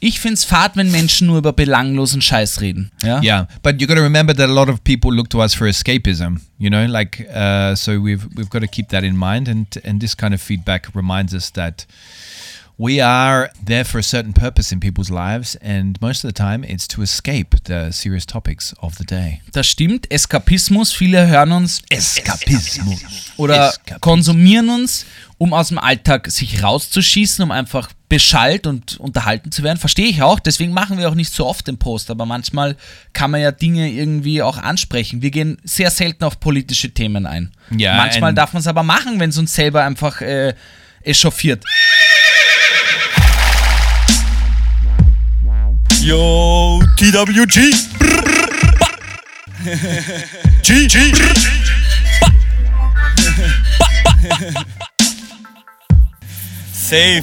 Ich find's fad, wenn Menschen nur über belanglosen Scheiß reden. Ja? Yeah, but you got to remember that a lot of people look to us for escapism. You know, like uh, so we've we've got to keep that in mind, and and this kind of feedback reminds us that we are there for a certain purpose in people's lives, and most of the time it's to escape the serious topics of the day. Das stimmt. Eskapismus. Viele hören uns Eskapismus. oder Eskapismus. konsumieren uns, um aus dem Alltag sich rauszuschießen, um einfach beschallt und unterhalten zu werden. Verstehe ich auch. Deswegen machen wir auch nicht so oft den Post. Aber manchmal kann man ja Dinge irgendwie auch ansprechen. Wir gehen sehr selten auf politische Themen ein. Ja, manchmal and- darf man es aber machen, wenn es uns selber einfach äh, echauffiert. Yo, TWG. G, G. Safe,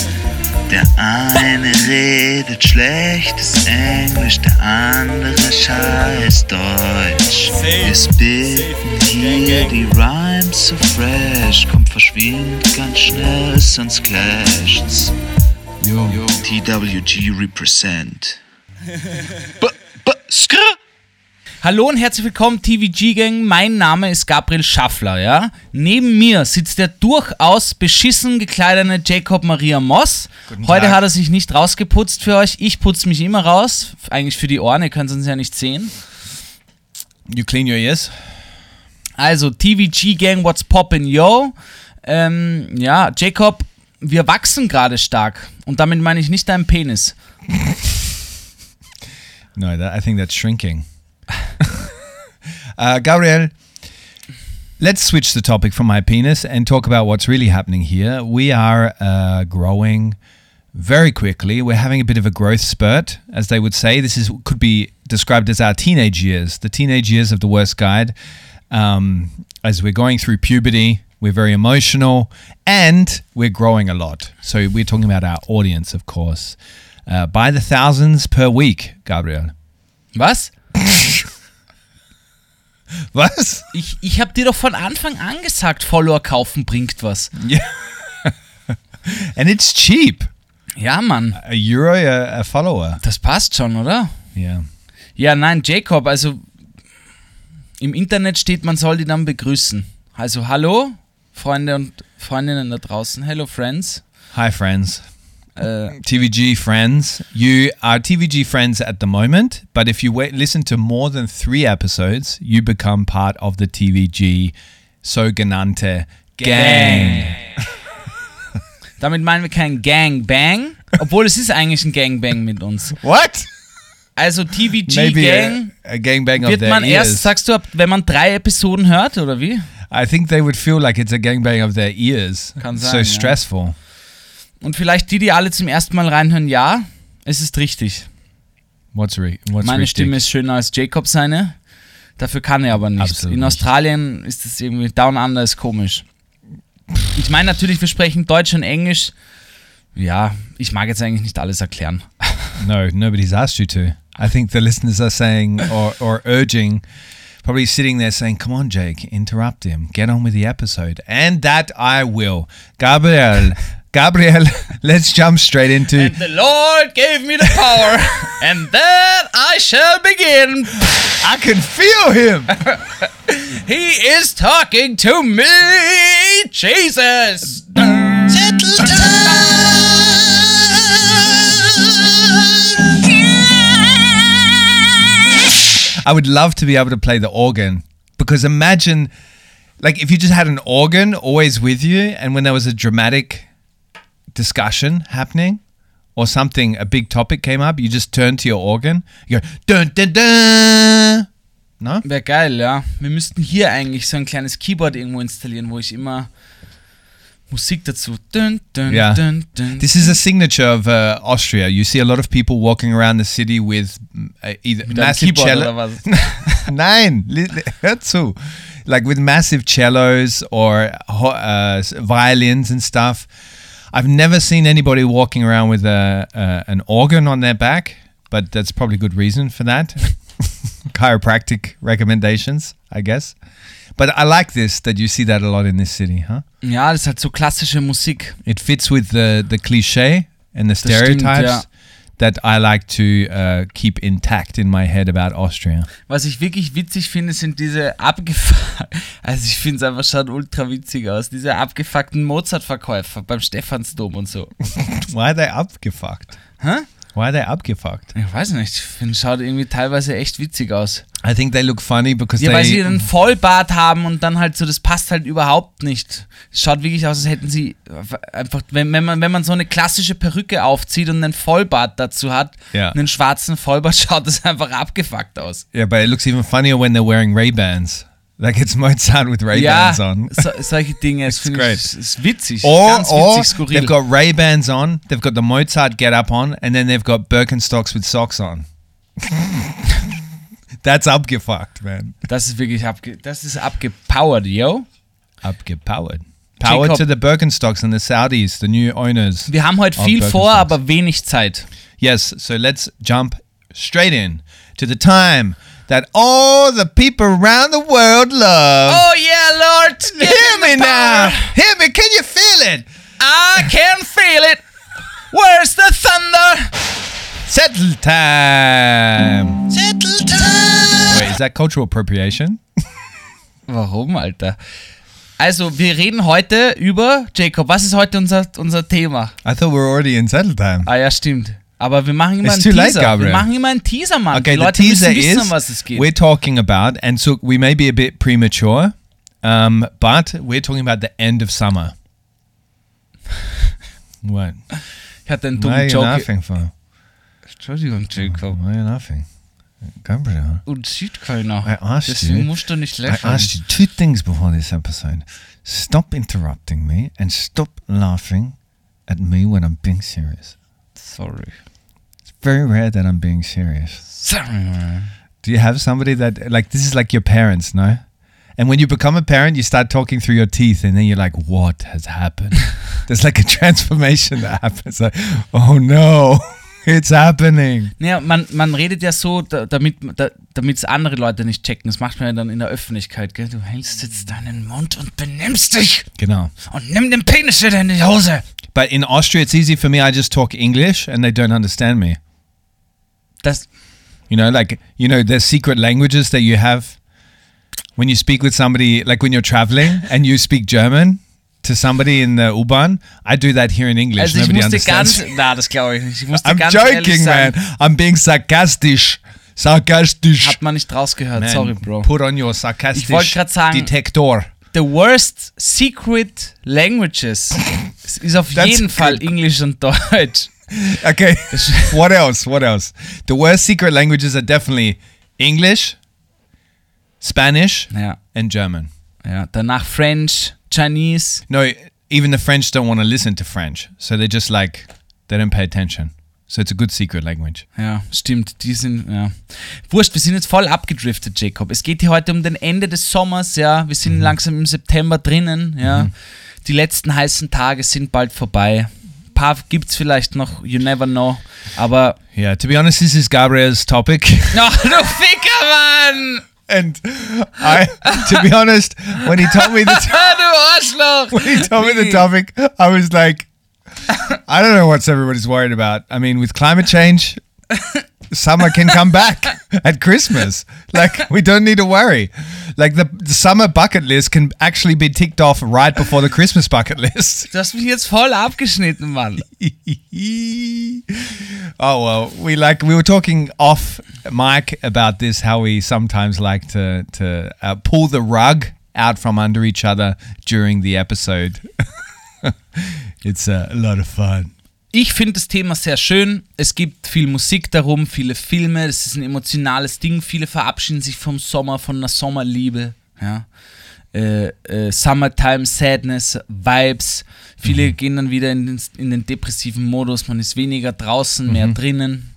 Der eine redet schlechtes Englisch, der andere scheiß Deutsch. Wir spitten hier die Rhymes so fresh, kommt verschwind ganz schnell, sonst clasht's. Yo. TWG represent. B b skr Hallo und herzlich willkommen, TVG Gang. Mein Name ist Gabriel Schaffler, ja. Neben mir sitzt der durchaus beschissen gekleidete Jacob Maria Moss. Heute hat er sich nicht rausgeputzt für euch. Ich putze mich immer raus. Eigentlich für die Ohren, ihr könnt es uns ja nicht sehen. You clean your ears. Also, TVG Gang, what's poppin', yo? Ähm, ja, Jacob, wir wachsen gerade stark. Und damit meine ich nicht deinen Penis. No, that, I think that's shrinking. uh, Gabriel, let's switch the topic from my penis and talk about what's really happening here. We are uh, growing very quickly. We're having a bit of a growth spurt, as they would say. This is could be described as our teenage years, the teenage years of the worst guide. Um, as we're going through puberty, we're very emotional and we're growing a lot. So we're talking about our audience, of course. Uh, by the thousands per week, Gabriel. Was? Was? Ich, ich habe dir doch von Anfang an gesagt, Follower kaufen bringt was. Yeah. and it's cheap. Ja, Mann. A euro a, a follower. Das passt schon, oder? Yeah. Ja, nein, Jacob, also im Internet steht, man soll die dann begrüßen. Also hallo, Freunde und Freundinnen da draußen. Hello, Friends. Hi, friends. Äh, TVG friends. You are TVG friends at the moment, but if you wait, listen to more than three episodes, you become part of the TVG sogenannte gang. damit meinen wir kein Gangbang, obwohl es ist eigentlich ein Gangbang mit uns. What? Also TVG Maybe Gang a, a gangbang wird man erst, ears. sagst du, wenn man drei Episoden hört, oder wie? I think they would feel like it's a gangbang of their ears. Kann so sein, ja. Und vielleicht die, die alle zum ersten Mal reinhören, ja, es ist richtig. What's re- what's Meine richtig? Stimme ist schöner als Jacob seine. Dafür kann er aber nichts. Absolut In nicht. Australien ist es irgendwie Down Under ist komisch. Ich meine natürlich, wir sprechen Deutsch und Englisch. Ja, ich mag jetzt eigentlich nicht alles erklären. No, nobody's asked you to. I think the listeners are saying or, or urging, probably sitting there saying, Come on, Jake, interrupt him. Get on with the episode. And that I will. Gabriel, Gabriel, let's jump straight into. And the Lord gave me the power, and then I shall begin. I can feel him. He is talking to me, Jesus. I would love to be able to play the organ because imagine, like, if you just had an organ always with you, and when there was a dramatic discussion happening or something, a big topic came up, you just turn to your organ, you go, dun dun dun. No? Wäre geil, ja. Wir müssten hier eigentlich so ein kleines Keyboard irgendwo installieren, wo ich immer Musik dazu. Dun, dun, Yeah. dun, dun. This is a signature of uh, Austria. You see a lot of people walking around the city with uh, either Mit massive cello. Nein, hör zu. Like with massive cellos or uh, violins and stuff. I've never seen anybody walking around with a, uh, an organ on their back, but that's probably good reason for that. Chiropractic recommendations, I guess. But I like this that you see that a lot in this city, huh? Ja, das ist halt so klassische Musik. It fits with the the cliche and the stimmt, stereotypes ja. That I like to uh, keep intact in my head about Austria. Was ich wirklich witzig finde, sind diese abgefuckten, also ich finde es einfach schon ultra witzig aus, diese abgefuckten Mozart-Verkäufer beim Stephansdom und so. Why are they abgefuckt? Hä? Why are they abgefuckt? Ich weiß nicht, ich finde, schaut irgendwie teilweise echt witzig aus. I think they look funny because Ja, weil sie einen Vollbart haben und dann halt so, das passt halt überhaupt nicht. Es schaut wirklich aus, als hätten sie einfach, wenn, wenn, man, wenn man so eine klassische Perücke aufzieht und einen Vollbart dazu hat, Ja. einen schwarzen Vollbart, schaut das einfach abgefuckt aus. yeah, but it looks even funnier when they're wearing Ray Like it's Mozart with Ray Ja, Bans on. so, solche Dinge, das It's finde great. ich ist, witzig, Or, ganz or witzig, skurril. they've got Ray Bans on, they've got the Mozart get up on, and then they've got Birkenstocks with socks on. That's abgefuckt, man. das ist wirklich abge, das ist abgepowert, yo. Abgepowered. Power Jacob- to the Birkenstocks and the Saudis, the new owners. Wir haben heute viel vor, aber wenig Zeit. Yes, so let's jump straight in to the time that all the people around the world love. Oh yeah, Lord, give Hear me me now. Hear me. Can you feel it? I can feel it. Where's the thunder? Settle time. Settle time. Wait, is that cultural appropriation? Warum, Alter? Also, wir reden heute über, Jacob, was ist heute unser, unser Thema? I thought we were already in settle time. Ah ja, stimmt. Aber wir machen immer It's einen too late, Teaser. Gabriel. wir machen immer einen Teaser, Mann. Okay, Die the Leute teaser müssen wissen, is um was es geht. we're talking about, and so we may be a bit premature, um, but we're talking about the end of summer. What? Ich hatte einen Why are dummen you Joke. laughing for? Entschuldigung, Jacob. Why are you laughing? Gabriel, Und Südkölner. I asked Deswegen you. musst du nicht I lächeln. asked you two things before this episode. Stop interrupting me and stop laughing at me when I'm being serious. Sorry. Very rare that I'm being serious. Do you have somebody that like this is like your parents, no? And when you become a parent, you start talking through your teeth, and then you're like, "What has happened?" There's like a transformation that happens. Like, oh no, it's happening. Naja, man, man redet ja so, da, damit da, es andere Leute nicht checken. Das macht man ja dann in der Öffentlichkeit, gell? Du hältst jetzt deinen Mund und benimmst dich Genau. und nimm den Penis wieder in die Hose. But in Austria, it's easy for me. I just talk English, and they don't understand me. Das, You know, like you know, there's secret languages that you have when you speak with somebody, like when you're traveling and you speak German to somebody in the U-Bahn. I do that here in English. also ich Nobody musste understands. ganz, na, das glaube ich nicht. Ich musste I'm ganz joking, man. I'm being sarcastic. Sarcastic. hat man nicht rausgehört. Man, Sorry, Bro. Put on your sarcastic Ich wollte sagen- Detector. The worst secret languages ist auf That's jeden. Fall Englisch und Deutsch. Okay. what else? What else? The worst secret languages are definitely English, Spanish, Ja, and German. ja. Danach French, Chinese. No, even the French don't want to listen to French. So they just like, they don't pay attention. So it's a good secret language. Ja, stimmt. Die sind, ja. Wurscht, wir sind jetzt voll abgedriftet, Jacob. Es geht hier heute um den Ende des Sommers, ja. Wir sind langsam im September drinnen, ja. Die letzten heißen Tage sind bald vorbei. Paar gibt's vielleicht noch, you never know. Aber, Yeah, to be honest, this is Gabriel's topic. ach du Ficker, Mann! and I, to be honest, when he told me the Arschloch! when he told me the topic, I was like, I don't know what's everybody's worried about. I mean, with climate change, summer can come back at Christmas. Like, we don't need to worry. Like, the, the summer bucket list can actually be ticked off right before the Christmas bucket list. Du hast mich jetzt voll abgeschnitten, Mann. oh well, we like we were talking off mic about this how we sometimes like to to uh, pull the rug out from under each other during the episode. it's uh, a lot of fun. Ich finde das Thema sehr schön. Es gibt viel Musik darum, viele Filme. Es ist ein emotionales Ding. Viele verabschieden sich vom Sommer, von einer Sommerliebe. Ja. äh, äh, Summertime Sadness Vibes. Viele gehen dann wieder in den, in den depressiven Modus. Man ist weniger draußen, mehr drinnen.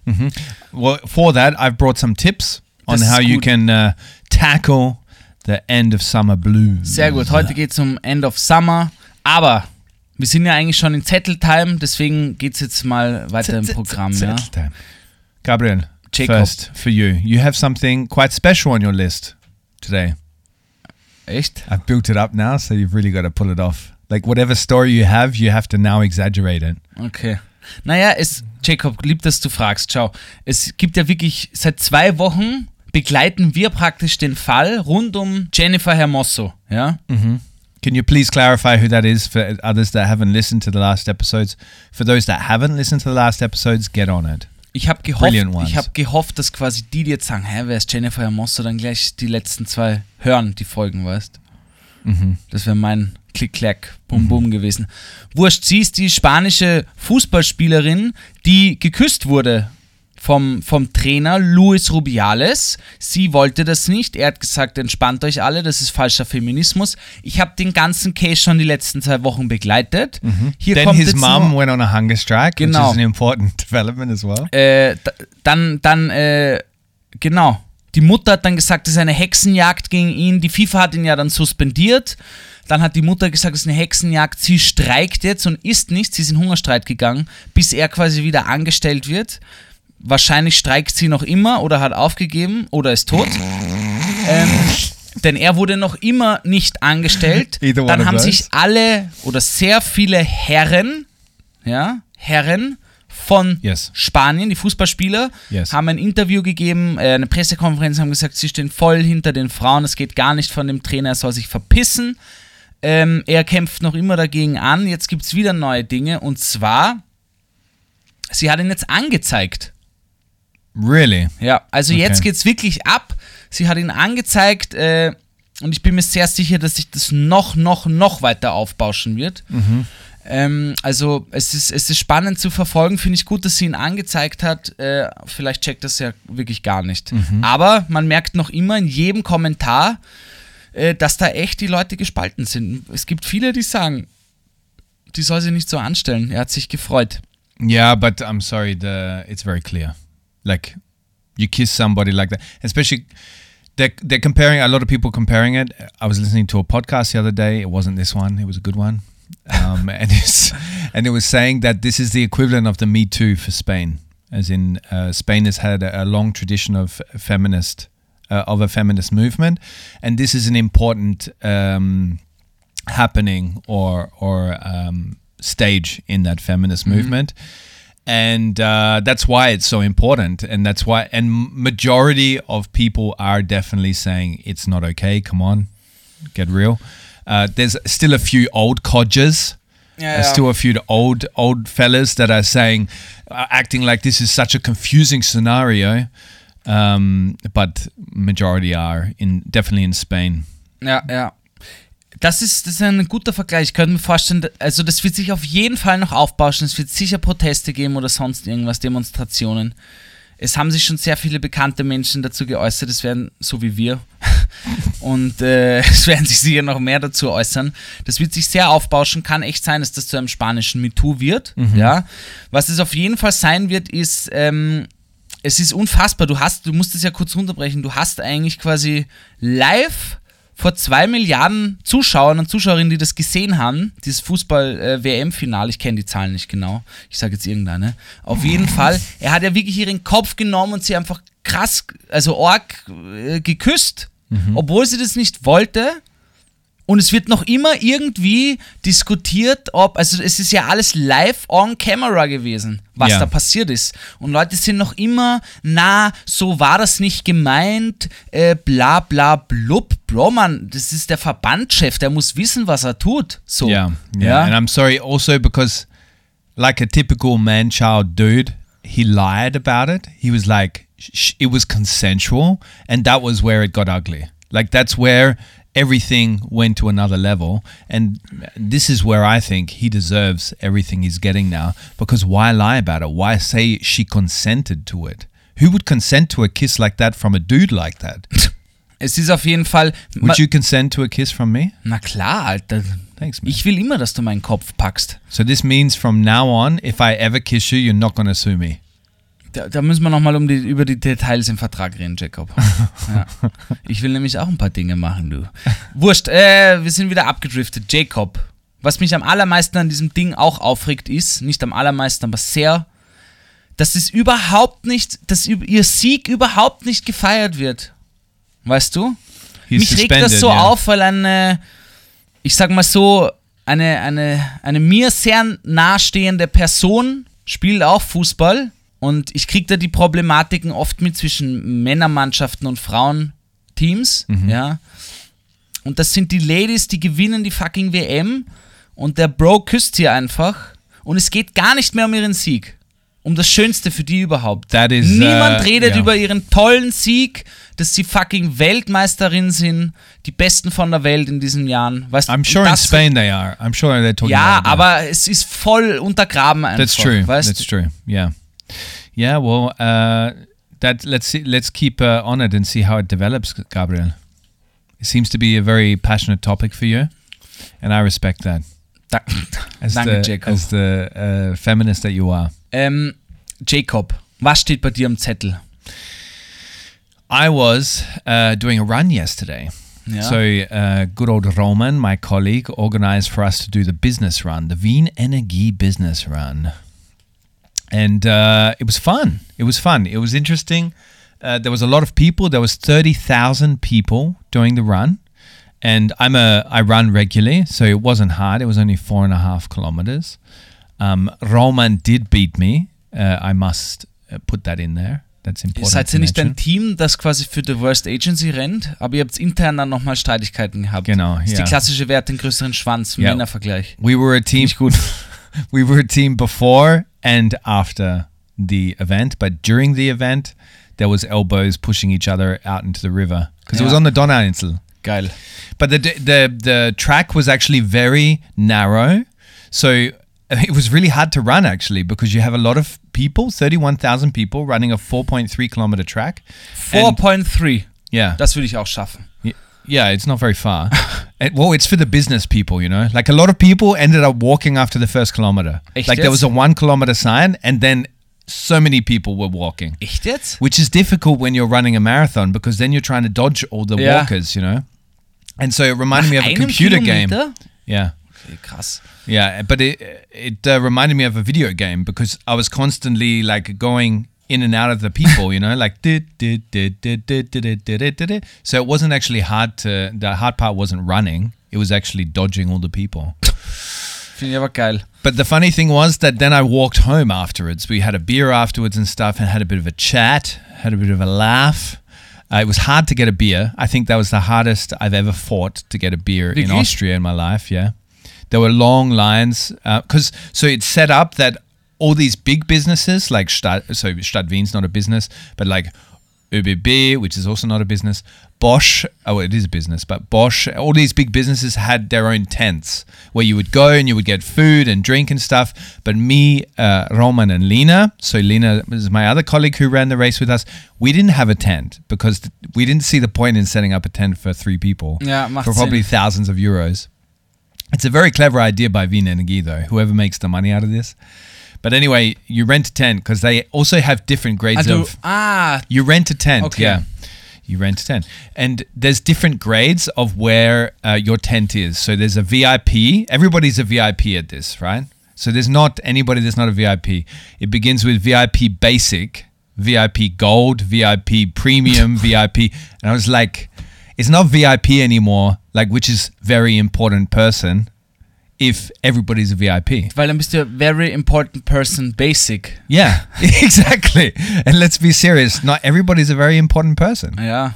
Well, for that, I've brought some tips on Das how you can uh, tackle the end of summer blues. Sehr gut. Heute geht es um End of Summer. Aber wir sind ja eigentlich schon in Zetteltime, deswegen geht es jetzt mal weiter im Programm. Ja. Settle time. Gabriel, Jacob. first for you. You have something quite special on your list today. Echt? I've built it up now, so you've really got to pull it off. Like whatever story you have, you have to now exaggerate it. Okay. Naja, es, Jacob, lieb, dass du fragst. Schau, es gibt ja wirklich, seit zwei Wochen begleiten wir praktisch den Fall rund um Jennifer Hermoso. Ja? Can you please clarify who that is for others that haven't listened to the last episodes? For those that haven't listened to the last episodes, get on it. Ich habe gehofft, ich hab gehofft, dass quasi die, die jetzt sagen, hä, wer ist Jennifer Hermoso, dann gleich die letzten zwei hören, die Folgen, weißt Das wäre mein Klick-Klack, Bum-Bum gewesen. Wurscht, sie ist die spanische Fußballspielerin, die geküsst wurde vom, vom Trainer Luis Rubiales. Sie wollte das nicht. Er hat gesagt, entspannt euch alle, das ist falscher Feminismus. Ich habe den ganzen Case schon die letzten zwei Wochen begleitet. Hier then kommt his mom nur- went on a hunger strike, which Genau. is an important development as well. äh, da- dann, dann, äh, genau. Die Mutter hat dann gesagt, es ist eine Hexenjagd gegen ihn. Die FIFA hat ihn ja dann suspendiert. Dann hat die Mutter gesagt, es ist eine Hexenjagd. Sie streikt jetzt und isst nichts. Sie ist in Hungerstreit gegangen, bis er quasi wieder angestellt wird. Wahrscheinlich streikt sie noch immer oder hat aufgegeben oder ist tot. ähm, denn er wurde noch immer nicht angestellt. Dann haben sich alle oder sehr viele Herren, ja, Herren von Yes. Spanien, die Fußballspieler, Yes. haben ein Interview gegeben, äh, eine Pressekonferenz, haben gesagt, sie stehen voll hinter den Frauen, es geht gar nicht von dem Trainer, er soll sich verpissen. Ähm, er kämpft noch immer dagegen an. Jetzt gibt es wieder neue Dinge und zwar, sie hat ihn jetzt angezeigt. Really? Ja, also Okay. jetzt geht's wirklich ab. Sie hat ihn angezeigt äh, und ich bin mir sehr sicher, dass sich das noch, noch, noch weiter aufbauschen wird. Ähm, also es ist, es ist spannend zu verfolgen. Finde ich gut, dass sie ihn angezeigt hat. Äh, vielleicht checkt das ja wirklich gar nicht. Aber man merkt noch immer in jedem Kommentar, äh, dass da echt die Leute gespalten sind. Es gibt viele, die sagen, die soll sie nicht so anstellen. Er hat sich gefreut. Yeah, but I'm sorry, the it's very clear. Like you kiss somebody like that, especially they're they're comparing a lot of people comparing it. I was listening to a podcast the other day. It wasn't this one. It was a good one, um, and it's and it was saying that this is the equivalent of the Me Too for Spain, as in uh, Spain has had a, a long tradition of feminist uh, of a feminist movement, and this is an important. Um, happening or or um, stage in that feminist movement and uh, that's why it's so important. And that's why and majority of people are definitely saying it's not okay. Come on get real. Uh, there's still a few old codgers. Ja, there's still a few old old fellas that are saying uh, acting like this is such a confusing scenario. Um, but majority are in definitely in Spain. Yeah ja. Das ist, das ist ein guter Vergleich. Ich könnte mir vorstellen, also das wird sich auf jeden Fall noch aufbauschen. Es wird sicher Proteste geben oder sonst irgendwas, Demonstrationen. Es haben sich schon sehr viele bekannte Menschen dazu geäußert. Es werden, so wie wir, und äh, es werden sich sicher noch mehr dazu äußern. Das wird sich sehr aufbauschen. Kann echt sein, dass das zu einem spanischen MeToo wird. Ja. Was es auf jeden Fall sein wird, ist, ähm, es ist unfassbar. Du hast, du musst es ja kurz runterbrechen. Du hast eigentlich quasi live vor zwei Milliarden Zuschauern und Zuschauerinnen, die das gesehen haben, dieses Fußball-WM-Final, ich kenne die Zahlen nicht genau, ich sage jetzt irgendeine, auf jeden Fall, er hat ja wirklich ihren Kopf genommen und sie einfach krass, also org äh, geküsst, obwohl sie das nicht wollte. Und es wird noch immer irgendwie diskutiert, ob, also es ist ja alles live on camera gewesen, was Ja. da passiert ist. Und Leute sind noch immer, na, so war das nicht gemeint, äh, bla bla blub. Bro, Mann, das ist der Verbandchef, der muss wissen, was er tut. So. Yeah, yeah, And I'm sorry also because, like a typical man child dude, he lied about it. He was like, it was consensual. And that was where it got ugly. Like, that's where everything went to another level. And this is where I think he deserves everything he's getting now. Because why lie about it? Why say she consented to it? Who would consent to a kiss like that from a dude like that? Es ist auf jeden Fall. Would you consent to a kiss from me? Na klar, Alter. Thanks, man. Ich will immer, dass du meinen Kopf packst. So this means from now on, if I ever kiss you, you're not going to sue me. Da, da müssen wir nochmal um die, über die Details im Vertrag reden, Jacob. ja. Ich will nämlich auch ein paar Dinge machen, du. Wurscht, äh, wir sind wieder abgedriftet. Jacob, was mich am allermeisten an diesem Ding auch aufregt, ist, nicht am allermeisten, aber sehr, dass es überhaupt nicht, dass ihr Sieg überhaupt nicht gefeiert wird. Weißt du? He's mich regt das so yeah. auf, weil eine, ich sag mal so, eine, eine, eine mir sehr nahestehende Person spielt auch Fußball und ich krieg da die Problematiken oft mit zwischen Männermannschaften und Frauenteams, Mhm. ja. Und das sind die Ladies, die gewinnen die fucking WM und der Bro küsst sie einfach und es geht gar nicht mehr um ihren Sieg. Um das Schönste für die überhaupt. Is, Niemand uh, redet yeah. über ihren tollen Sieg, dass sie fucking Weltmeisterin sind, die Besten von der Welt in diesen Jahren. Weißt, I'm sure in Spain they are. I'm sure they're talking Ja, about it now. aber es ist voll untergraben einfach. That's true. Weißt? That's true. Yeah, yeah. Well, uh, that let's see, let's keep uh, on it and see how it develops, Gabriel. It seems to be a very passionate topic for you, and I respect that as danke, the Jacob. as the uh, feminist that you are. ähm, Jacob, was steht bei dir am Zettel? I was uh, doing a run yesterday. Ja. So, uh, good old Roman, my colleague, organized for us to do the business run, the Wien Energie business run. And uh, it was fun. It was fun. It was interesting. Uh, there was a lot of people. There was 30,000 people doing the run. And I'm a, I run regularly, so it wasn't hard. It was only four and a half kilometers. Um, Roman did beat me. Uh, I must uh, put that in there. That's Ihr important. seid to ja nicht ein Team, das quasi für The Worst Agency rennt, aber ihr habt intern dann nochmal Streitigkeiten gehabt. Genau, Das ist ja. die klassische Wert den größeren Schwanz, Ja. Männervergleich. We were a team. we were a team before and after the event, but during the event, there was elbows pushing each other out into the river because it was on the Donauinsel. Geil. But the the the track was actually very narrow, so it was really hard to run actually because you have a lot of people, thirty one thousand people running a four point three kilometer track. 4.3. yeah, Das würde ich auch schaffen. Yeah, it's not very far. And- well, it's for the business people, you know. Like a lot of people ended up walking after the first kilometer. Echt like there was jetzt? a one kilometer sign, and then so many people were walking, Echt jetzt? which is difficult when you're running a marathon because then you're trying to dodge all the walkers, you know. And so it reminded me of a Einem computer game. Kilometer? Yeah. Okay, krass. Yeah, but it it uh, reminded me of a video game because I was constantly like going in and out of the people, you know, like did did did did did did did did did did. So it wasn't actually hard to. The hard part wasn't running; it was actually dodging all the people. But the funny thing was that then I walked home afterwards. We had a beer afterwards and stuff, and had a bit of a chat, had a bit of a laugh. Uh, it was hard to get a beer. I think that was the hardest I've ever fought to get a beer in Wirklich? Austria in my life. Yeah, there were long lines because so it's set up that all these big businesses like Stadt, so Stadt Wien's not a business, but like ÖBB, which is also not a business, Bosch, oh, it is a business, but Bosch, all these big businesses had their own tents where you would go and you would get food and drink and stuff. But me, uh, Roman, and Lena, so Lena was my other colleague who ran the race with us, we didn't have a tent because th- we didn't see the point in setting up a tent for three people macht for probably thousands of euros. It's a very clever idea by Wien Energie, though, whoever makes the money out of this. But anyway, you rent a tent because they also have different grades Also, of. ah, You rent a tent, Okay. yeah. You rent a tent, and there's different grades of where uh, your tent is. So there's a VIP. Everybody's a VIP at this, right? So there's not anybody that's not a VIP. It begins with VIP Basic, VIP Gold, VIP Premium, VIP, and I was like, it's not VIP anymore. Like, which is very important person. If everybody's a VIP. weil dann bist du very important person basic. Yeah, exactly. And let's be serious, not everybody's a very important person. Ja.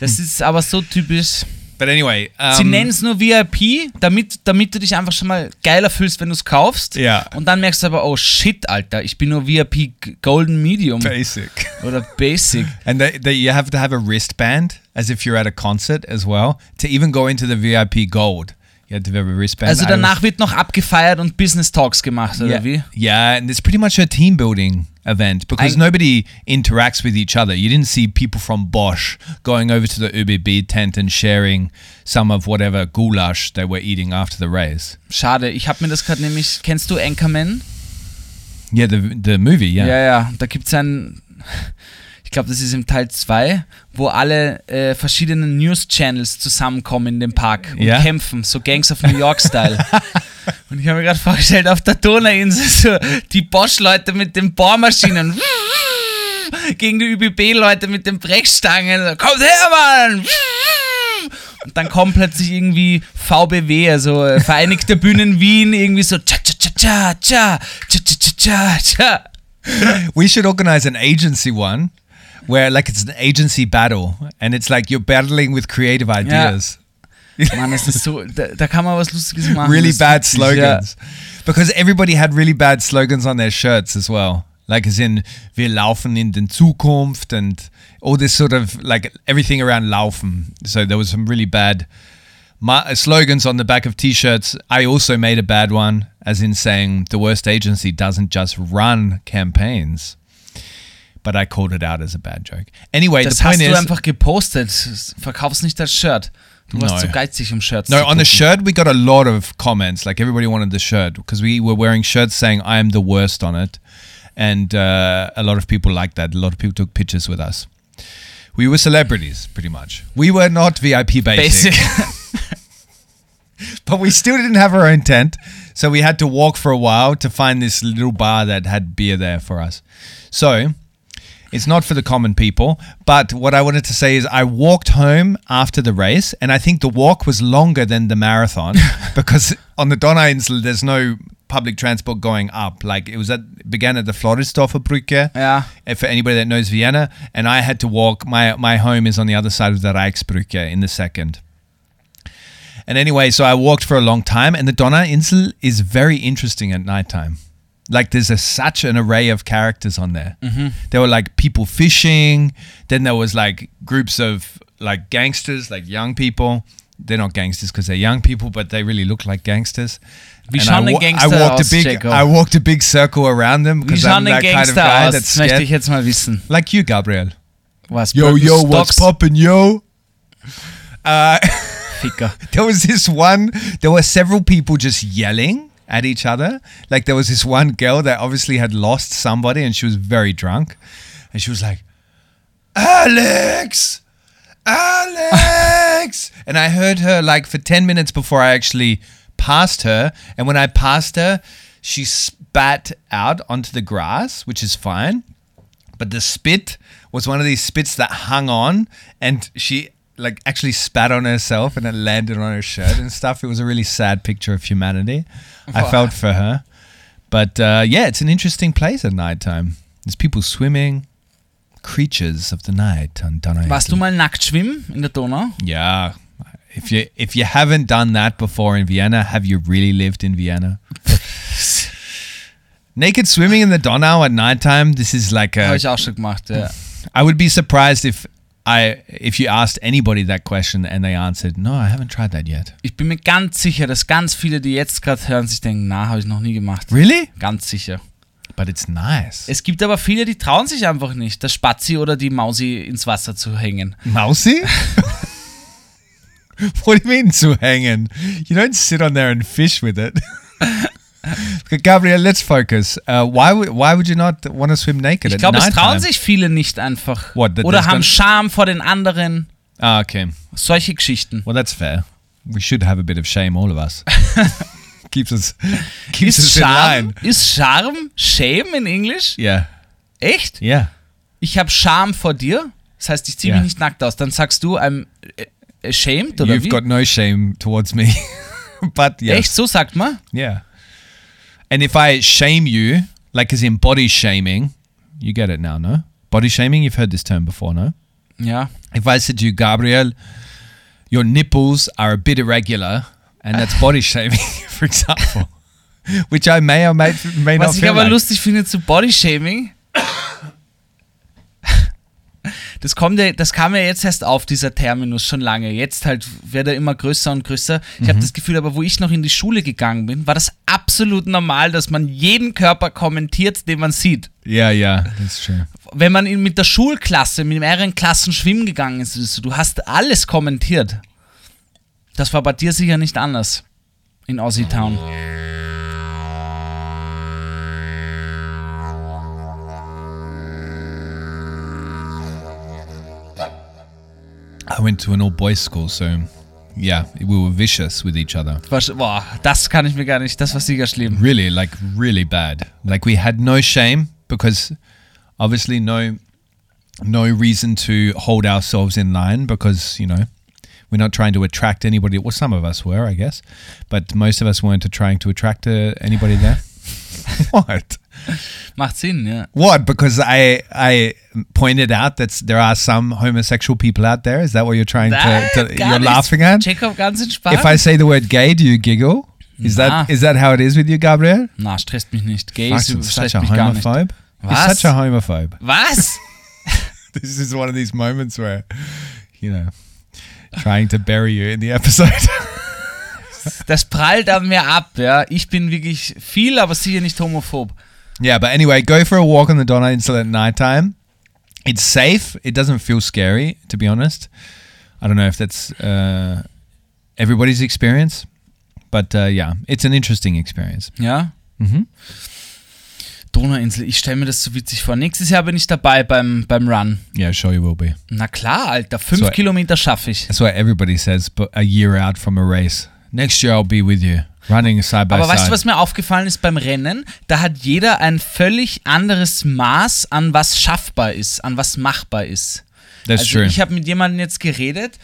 Das ist aber so typisch. But anyway, Sie um, nennen es nur VIP, damit, damit du dich einfach schon mal geiler fühlst, wenn du es kaufst. Ja. Und dann merkst du aber, oh shit, Alter, ich bin nur VIP Golden Medium basic. oder Basic. And they, they, you have to have a wristband as if you're at a concert as well to even go into the VIP gold. You have to have wristband. Also danach wird noch abgefeiert und Business Talks gemacht, was- oder yeah, wie? yeah, and it's pretty much a team building event because I- nobody interacts with each other. You didn't see people from Bosch going over to the ÖBB tent and sharing some of whatever goulash they were eating after the race. Schade, ich habe mir das gerade nämlich. Kennst du Anchorman? Yeah, the the movie, yeah. Ja, ja. Da gibt es ein ich glaube, das ist im Teil 2, wo alle äh, verschiedenen News-Channels zusammenkommen in dem Park und ja? kämpfen, so Gangs of New York-Style. und ich habe mir gerade vorgestellt, auf der Donauinsel so die Bosch-Leute mit den Bohrmaschinen gegen die ÜBB-Leute mit den Brechstangen. Kommt her, Mann! Und dann kommen plötzlich irgendwie VBW, also äh, Vereinigte Bühnen Wien, irgendwie so tja, tja, tja, tja, tja, tja, tja, tja. We should organize an agency one. Where like it's an agency battle and it's like you're battling with creative ideas. Mann, es ist so, da, da kann man was Lustiges machen. really Das bad slogans. Because everybody had really bad slogans on their shirts as well. Like as in wir laufen in den Zukunft and all this sort of like everything around laufen. So there was some really bad ma- uh, slogans on the back of t-shirts. I also made a bad one as in saying the worst agency doesn't just run campaigns. But I called it out as a bad joke. Anyway. Das the point hast du einfach gepostet. Verkauf's nicht als Shirt. Du warst No. zu geizig, um Shirts No, on the shirt we got a lot of comments. Like everybody wanted the shirt because we were wearing shirts saying "I am the worst" on it, and uh, a lot of people liked that. A lot of people took pictures with us. We were celebrities, pretty much. We were not VIP basic, Basic. but we still didn't have our own tent, so we had to walk for a while to find this little bar that had beer there for us. So it's not for the common people. But what I wanted to say is, I walked home after the race, and I think the walk was longer than the marathon because on the Donauinsel there's no public transport going up. Like it was at began at the Floridsdorfer Brücke. Uh, For anybody that knows Vienna, and I had to walk. My my home is on the other side of the Reichsbrücke in the second. And anyway, so I walked for a long time, and the Donauinsel is very interesting at nighttime. Like there's a, such an array of characters on there. There were like people fishing. Then there was like groups of like gangsters, like young people. They're not gangsters because they're young people, but they really look like gangsters. And I, wa- I walked a big? I walked a big circle around them because I'm that kind of guy aus? that's Das möchte ich scared. jetzt mal wissen. Like you, Gabriel. Was? Yo, yo, Birkenstocks? what's poppin', yo? Uh, there was this one there were several people just yelling at each other. Like there was this one girl that obviously had lost somebody and she was very drunk. And she was like alex! Alex! And i heard her like for 10 minutes before i actually passed her. And when i passed her she spat out onto the grass which is fine. But the spit was one of these spits that hung on and she like actually spat on herself and it landed on her shirt and stuff. It was a really sad picture of humanity i felt for her. But uh, yeah it's an interesting place at nighttime. There's people swimming creatures of the night on Donau Warst du mal nackt schwimmen in der Donau? yeah. If you if you haven't done that before in Vienna have you really lived in Vienna? Naked swimming in the Donau at nighttime this is like a Habe ich auch schon gemacht, ja. I would be surprised if I if you asked anybody that question and they answered, "No, I haven't tried that yet." Ich bin mir ganz sicher, dass ganz viele, die jetzt gerade hören, sich denken, na, habe ich noch nie gemacht. Really? Ganz sicher. But it's nice. Es gibt aber viele, die trauen sich einfach nicht, das Spazi oder die Mausi ins Wasser zu hängen. Mousy? what do you mean to hanging? You don't sit on there and fish with it. Gabriel, let's focus. Uh, why would why would you not want to swim naked Ich glaube, es trauen sich viele nicht einfach. What, that oder haben Scham vor den anderen. Ah, okay. Solche Geschichten. Well, that's fair. We should have a bit of shame, all of us. keeps us keeps Ist us line. ist Charme Shame in Englisch? Yeah, Echt? yeah. Ich habe Scham vor dir. Das heißt, ich ziehe Ja. mich nicht nackt aus. Dann sagst du, I'm äh, ashamed oder You've wie? got no shame towards me, but yes. Echt? So sagt man? Yeah. And if I shame you, like as in body shaming, you get it now, no? Body shaming, you've heard this term before, no? Yeah. If I said to you, Gabriel, your nipples are a bit irregular, and that's body shaming, for example, which I may or may, may not Was ich aber like. lustig finde zu Bodyshaming, das kommt ja, das kam ja jetzt erst auf, dieser Terminus schon lange. Jetzt halt wird er immer größer und größer. Ich habe das Gefühl, aber wo ich noch in die Schule gegangen bin, war das absolut normal, dass man jeden Körper kommentiert, den man sieht. Yeah, yeah, that's true. Wenn man in, mit der Schulklasse, mit mehreren Klassen schwimmen gegangen ist, ist du hast alles kommentiert. Das war bei dir sicher nicht anders in Aussie Town. I went to an all boys school, so yeah, we were vicious with each other. Was- Boah, das kann ich mir gar nicht, das war sicher schlimm. Really, like really bad. Like we had no shame because obviously no no reason to hold ourselves in line because, you know, we're not trying to attract anybody. Well, some of us were, I guess, but most of us weren't trying to attract uh, anybody there. what? Macht Sinn, ja. What? Because I I pointed out that there are some homosexual people out there. Is that what you're trying Nein, to, to you're laughing at? Jacob, ganz entspannt. If I say the word gay, do you giggle? Is that is that how it is with you, Gabriel? Na, stresst mich nicht. Gay Fuck, ist stresst such a mich gar nicht. homophobe. Was? such a homophobe. Was? This is one of these moments where, you know, trying to bury you in the episode. Das prallt an mir ab, ja. Ich bin wirklich viel, aber sicher nicht homophob. Yeah, but anyway, go for a walk on the Donner Insel at nighttime. It's safe. It doesn't feel scary, to be honest. I don't know if that's uh, everybody's experience, but uh, yeah, it's an interesting experience. Ja. Mhm. Donauinsel, ich stelle mir das so witzig vor. Nächstes Jahr bin ich dabei beim, beim Run. Yeah, sure you will be. Na klar, Alter. Fünf Kilometer schaffe ich. That's what everybody says, but a year out from a race. Next year I'll be with you, running side by Aber side. weißt du, was mir aufgefallen ist beim Rennen? Da hat jeder ein völlig anderes Maß an was schaffbar ist, an was machbar ist. That's also true. ich habe mit jemandem jetzt geredet,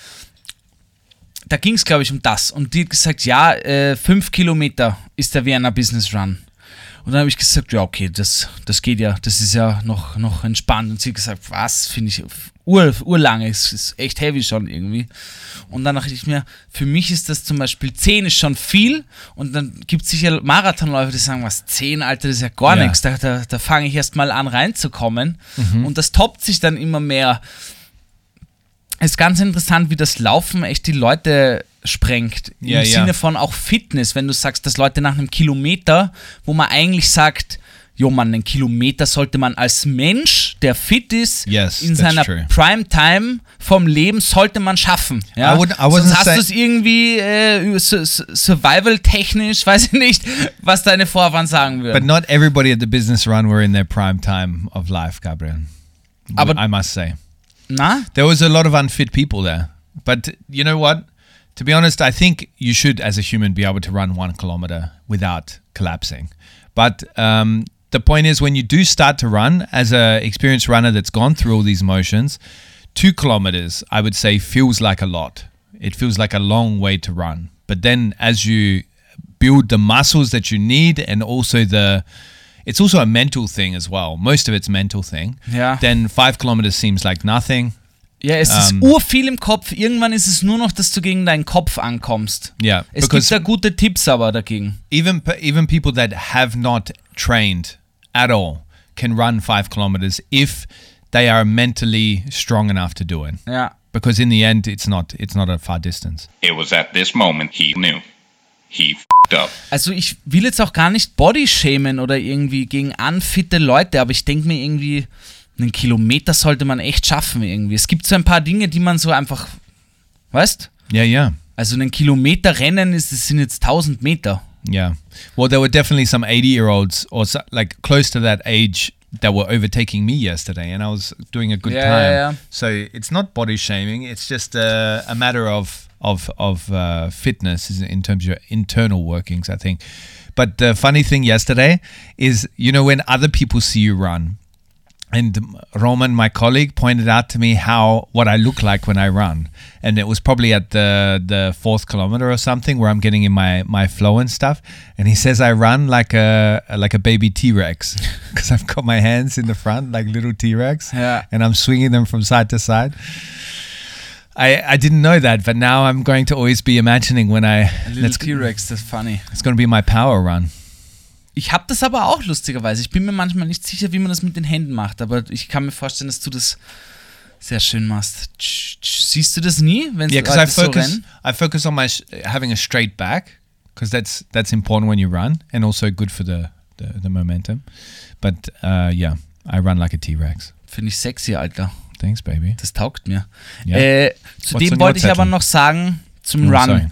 da ging es, glaube ich, um das. Und die hat gesagt, ja, äh, fünf Kilometer ist der Vienna Business Run. Und dann habe ich gesagt, ja, okay, das, das geht ja, das ist ja noch, noch entspannt. Und sie hat gesagt, was, finde ich ur, urlange, es ist echt heavy schon irgendwie. Und dann dachte ich mir, für mich ist das zum Beispiel 10 ist schon viel. Und dann gibt es sicher Marathonläufer, die sagen, was, 10, Alter, das ist ja gar Ja. nichts. Da, da, da fange ich erst mal an reinzukommen. Und das toppt sich dann immer mehr ist ganz interessant, wie das Laufen echt die Leute sprengt. Im Ja. Sinne von auch Fitness, wenn du sagst, dass Leute nach einem Kilometer, wo man eigentlich sagt, jo Mann, einen Kilometer sollte man als Mensch, der fit ist, Yes, in seiner true. Primetime vom Leben sollte man schaffen. Ja? I would- I Sonst hast du es irgendwie äh, su- su- survival-technisch, weiß ich nicht, was deine Vorfahren sagen würden. But not everybody at the business run were in their prime time of life, Gabriel. Aber- I must say. Na? There was a lot of unfit people there. But you know what? To be honest, I think you should, as a human, be able to run one kilometer without collapsing. But um, the point is, when you do start to run, as an experienced runner that's gone through all these motions, two kilometers, I would say, feels like a lot. It feels like a long way to run. But then, as you build the muscles that you need, and also the it's also a mental thing as well. Most of it's mental thing. Ja. Then five kilometers seems like nothing. Ja, es ist Ähm, urviel im Kopf. Irgendwann ist es nur noch, dass du gegen deinen Kopf ankommst. Yeah, Es gibt because da gute Tipps aber dagegen. even even people that have not trained at all can run five kilometers if they are mentally strong enough to do it. Ja. Because in the end, it's not it's not a far distance. It was at this moment he knew. He up. Also ich will jetzt auch gar nicht Bodyshamen oder irgendwie gegen unfitte Leute, aber ich denke mir irgendwie, einen Kilometer sollte man echt schaffen irgendwie. Es gibt so ein paar Dinge, die man so einfach, weißt? Yeah, yeah, Also einen Kilometer rennen ist, das sind jetzt 1000 Meter. yeah. Well, there were definitely some eighty-year-olds or so, like close to that age that were overtaking me yesterday, and I was doing a good Yeah, time. yeah, yeah. So it's not body shaming; it's just a, a matter of of of uh, fitness in terms of your internal workings, I think. But the funny thing yesterday is, you know, when other people see you run, and Roman, my colleague, pointed out to me how what I look like when I run, and it was probably at the the fourth kilometer or something where I'm getting in my my flow and stuff. And he says I run like a like a baby T Rex because I've got my hands in the front like little T Rex, Yeah. and I'm swinging them from side to side. I, I didn't know that, but now I'm going to always be imagining when I Little that's, T-Rex, ist funny. it's going to be my power run. Ich habe das aber auch lustigerweise. Ich bin mir manchmal nicht sicher, wie man das mit den Händen macht, aber ich kann mir vorstellen, dass du das sehr schön machst. Siehst du das nie, wenn Yeah, because I Leute so focus. rennen? I focus on my having a straight back because that's that's important when you run and also good for the the, the momentum. But uh, yeah, I run like a T Rex. Finde ich sexy, Alter. Thanks, baby. Das taugt mir. Ja. Äh, zudem wollte ich aber noch sagen, zum Run. sorry.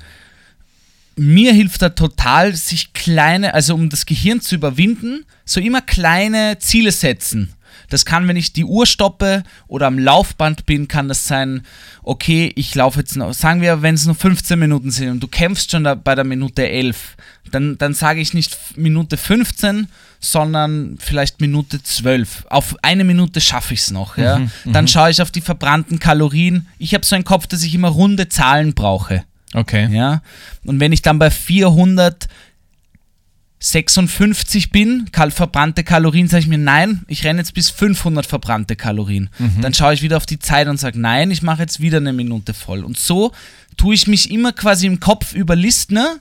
Mir hilft da total, sich kleine, also um das Gehirn zu überwinden, so immer kleine Ziele setzen. Das kann, wenn ich die Uhr stoppe oder am Laufband bin, kann das sein, okay, ich laufe jetzt noch, sagen wir, wenn es nur 15 Minuten sind und du kämpfst schon bei der Minute 11, dann, dann sage ich nicht Minute 15, sondern vielleicht Minute 12. Auf eine Minute schaffe ich es noch. Ja? dann schaue ich auf die verbrannten Kalorien. Ich habe so einen Kopf, dass ich immer runde Zahlen brauche. Okay. Ja? Und wenn ich dann bei 456 bin, kal verbrannte Kalorien, sage ich mir, nein, ich renne jetzt bis 500 verbrannte Kalorien. Dann schaue ich wieder auf die Zeit und sage, nein, ich mache jetzt wieder eine Minute voll. Und so tue ich mich immer quasi im Kopf überlistner,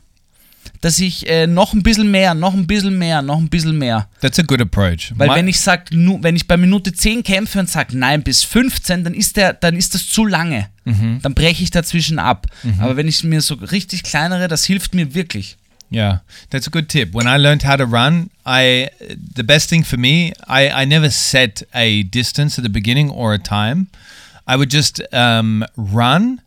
dass ich äh, noch ein bisschen mehr, noch ein bisschen mehr, noch ein bisschen mehr. That's a good approach. Weil My- wenn ich sag, nu, wenn ich bei Minute 10 kämpfe und sage, nein, bis 15, dann ist, der, dann ist das zu lange. Dann breche ich dazwischen ab. Aber wenn ich mir so richtig kleinere, das hilft mir wirklich. Yeah, that's a good tip. When I learned how to run, I the best thing for me, I, I never set a distance at the beginning or a time. I would just um, run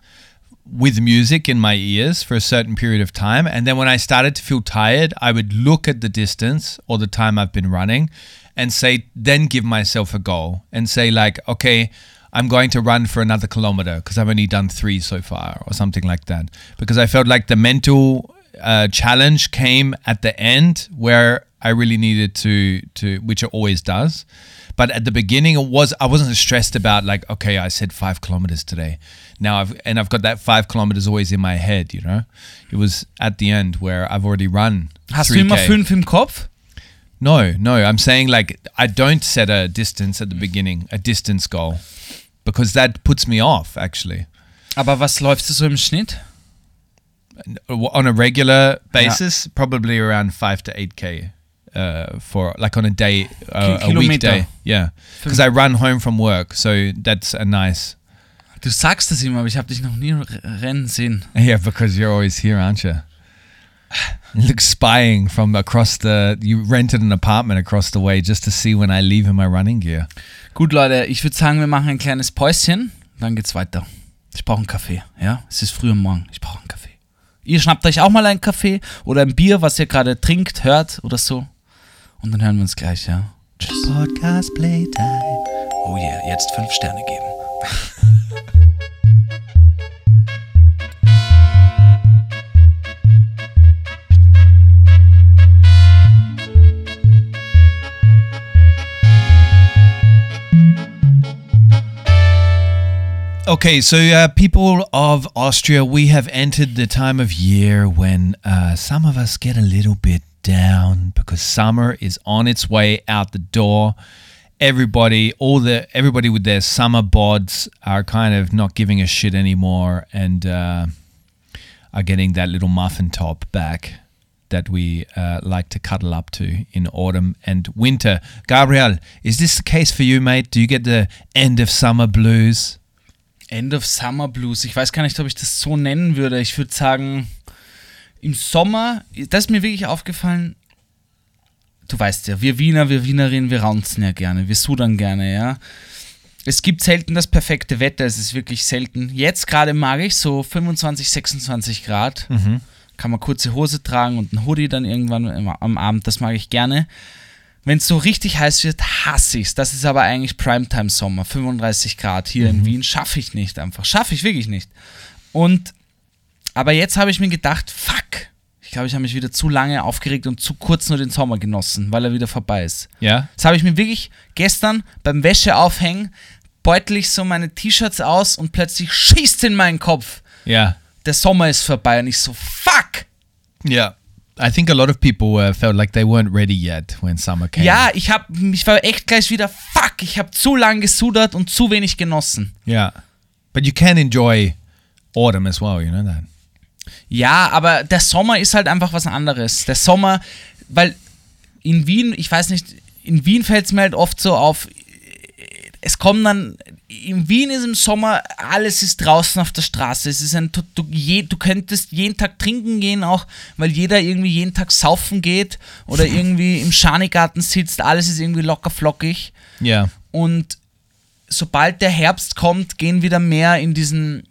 with music in my ears for a certain period of time, and then when I started to feel tired, I would look at the distance or the time I've been running, and say, then give myself a goal and say like, okay. I'm going to run for another kilometer because I've only done three so far, or something like that. Because I felt like the mental uh, challenge came at the end where I really needed to to which it always does. But at the beginning it was I wasn't stressed about like okay I said five kilometers today. Now I've and I've got that five kilometers always in my head. You know, it was at the end where I've already run. Hast du 3K. immer fünf im Kopf? No, no. I'm saying like I don't set a distance at the beginning, a distance goal, because that puts me off actually. Aber was läufst du so im Schnitt? on a regular basis, probably around five to eight k uh, for like on a day, uh, a weekday. Yeah, because I run home from work, so that's a nice. Du sagst das immer, aber ich habe dich noch nie rennen sehen. Yeah, because you're always here, aren't you? Look, spying from across the. You rented an apartment across the way just to see when I leave in my running gear. Gut, Leute, ich würde sagen, wir machen ein kleines Päuschen, dann geht's weiter. Ich brauche einen Kaffee, ja? Es ist früh am Morgen, ich brauche einen Kaffee. Ihr schnappt euch auch mal einen Kaffee oder ein Bier, was ihr gerade trinkt, hört oder so. Und dann hören wir uns gleich, ja? Tschüss. Podcast Playtime. Oh yeah, jetzt fünf Sterne geben. Okay, so uh, people of Austria, we have entered the time of year when uh, some of us get a little bit down because summer is on its way out the door. Everybody, all the everybody with their summer bods are kind of not giving a shit anymore and uh, are getting that little muffin top back that we uh, like to cuddle up to in autumn and winter. Gabriel, is this the case for you, mate? Do you get the end of summer blues? End of Summer Blues. Ich weiß gar nicht, ob ich das so nennen würde. Ich würde sagen, im Sommer, das ist mir wirklich aufgefallen. Du weißt ja, wir Wiener, wir Wienerinnen, wir raunzen ja gerne, wir sudern gerne, ja. Es gibt selten das perfekte Wetter, es ist wirklich selten. Jetzt gerade mag ich so 25, 26 Grad. Kann man kurze Hose tragen und ein Hoodie dann irgendwann am Abend, das mag ich gerne. Wenn es so richtig heiß wird, hasse ich's. Das ist aber eigentlich Primetime-Sommer, 35 Grad hier in Wien. Schaffe ich nicht einfach. Schaffe ich wirklich nicht. Und, aber jetzt habe ich mir gedacht, fuck. Ich glaube, ich habe mich wieder zu lange aufgeregt und zu kurz nur den Sommer genossen, weil er wieder vorbei ist. Yeah. Das habe ich mir wirklich gestern beim Wäscheaufhängen beutel ich so meine T-Shirts aus und plötzlich schießt in meinen Kopf. Yeah. Der Sommer ist vorbei und ich so, fuck. Yeah. I think a lot of people uh, felt like they weren't ready yet when summer came. Ja, ich hab, ich war echt gleich wieder, fuck, ich habe zu lang gesudert und zu wenig genossen. Yeah. But you can enjoy autumn as well, you know that. Ja, aber der Sommer ist halt einfach was anderes. Der Sommer, weil in Wien, ich weiß nicht, in Wien fällt es mir halt oft so auf, es kommen dann in Wien ist im Sommer, alles ist draußen auf der Straße. Es ist ein, du, du, je, du könntest jeden Tag trinken gehen, auch weil jeder irgendwie jeden Tag saufen geht oder irgendwie im Schanigarten sitzt. Alles ist irgendwie locker flockig. Yeah. Und sobald der Herbst kommt, gehen wieder mehr in diesen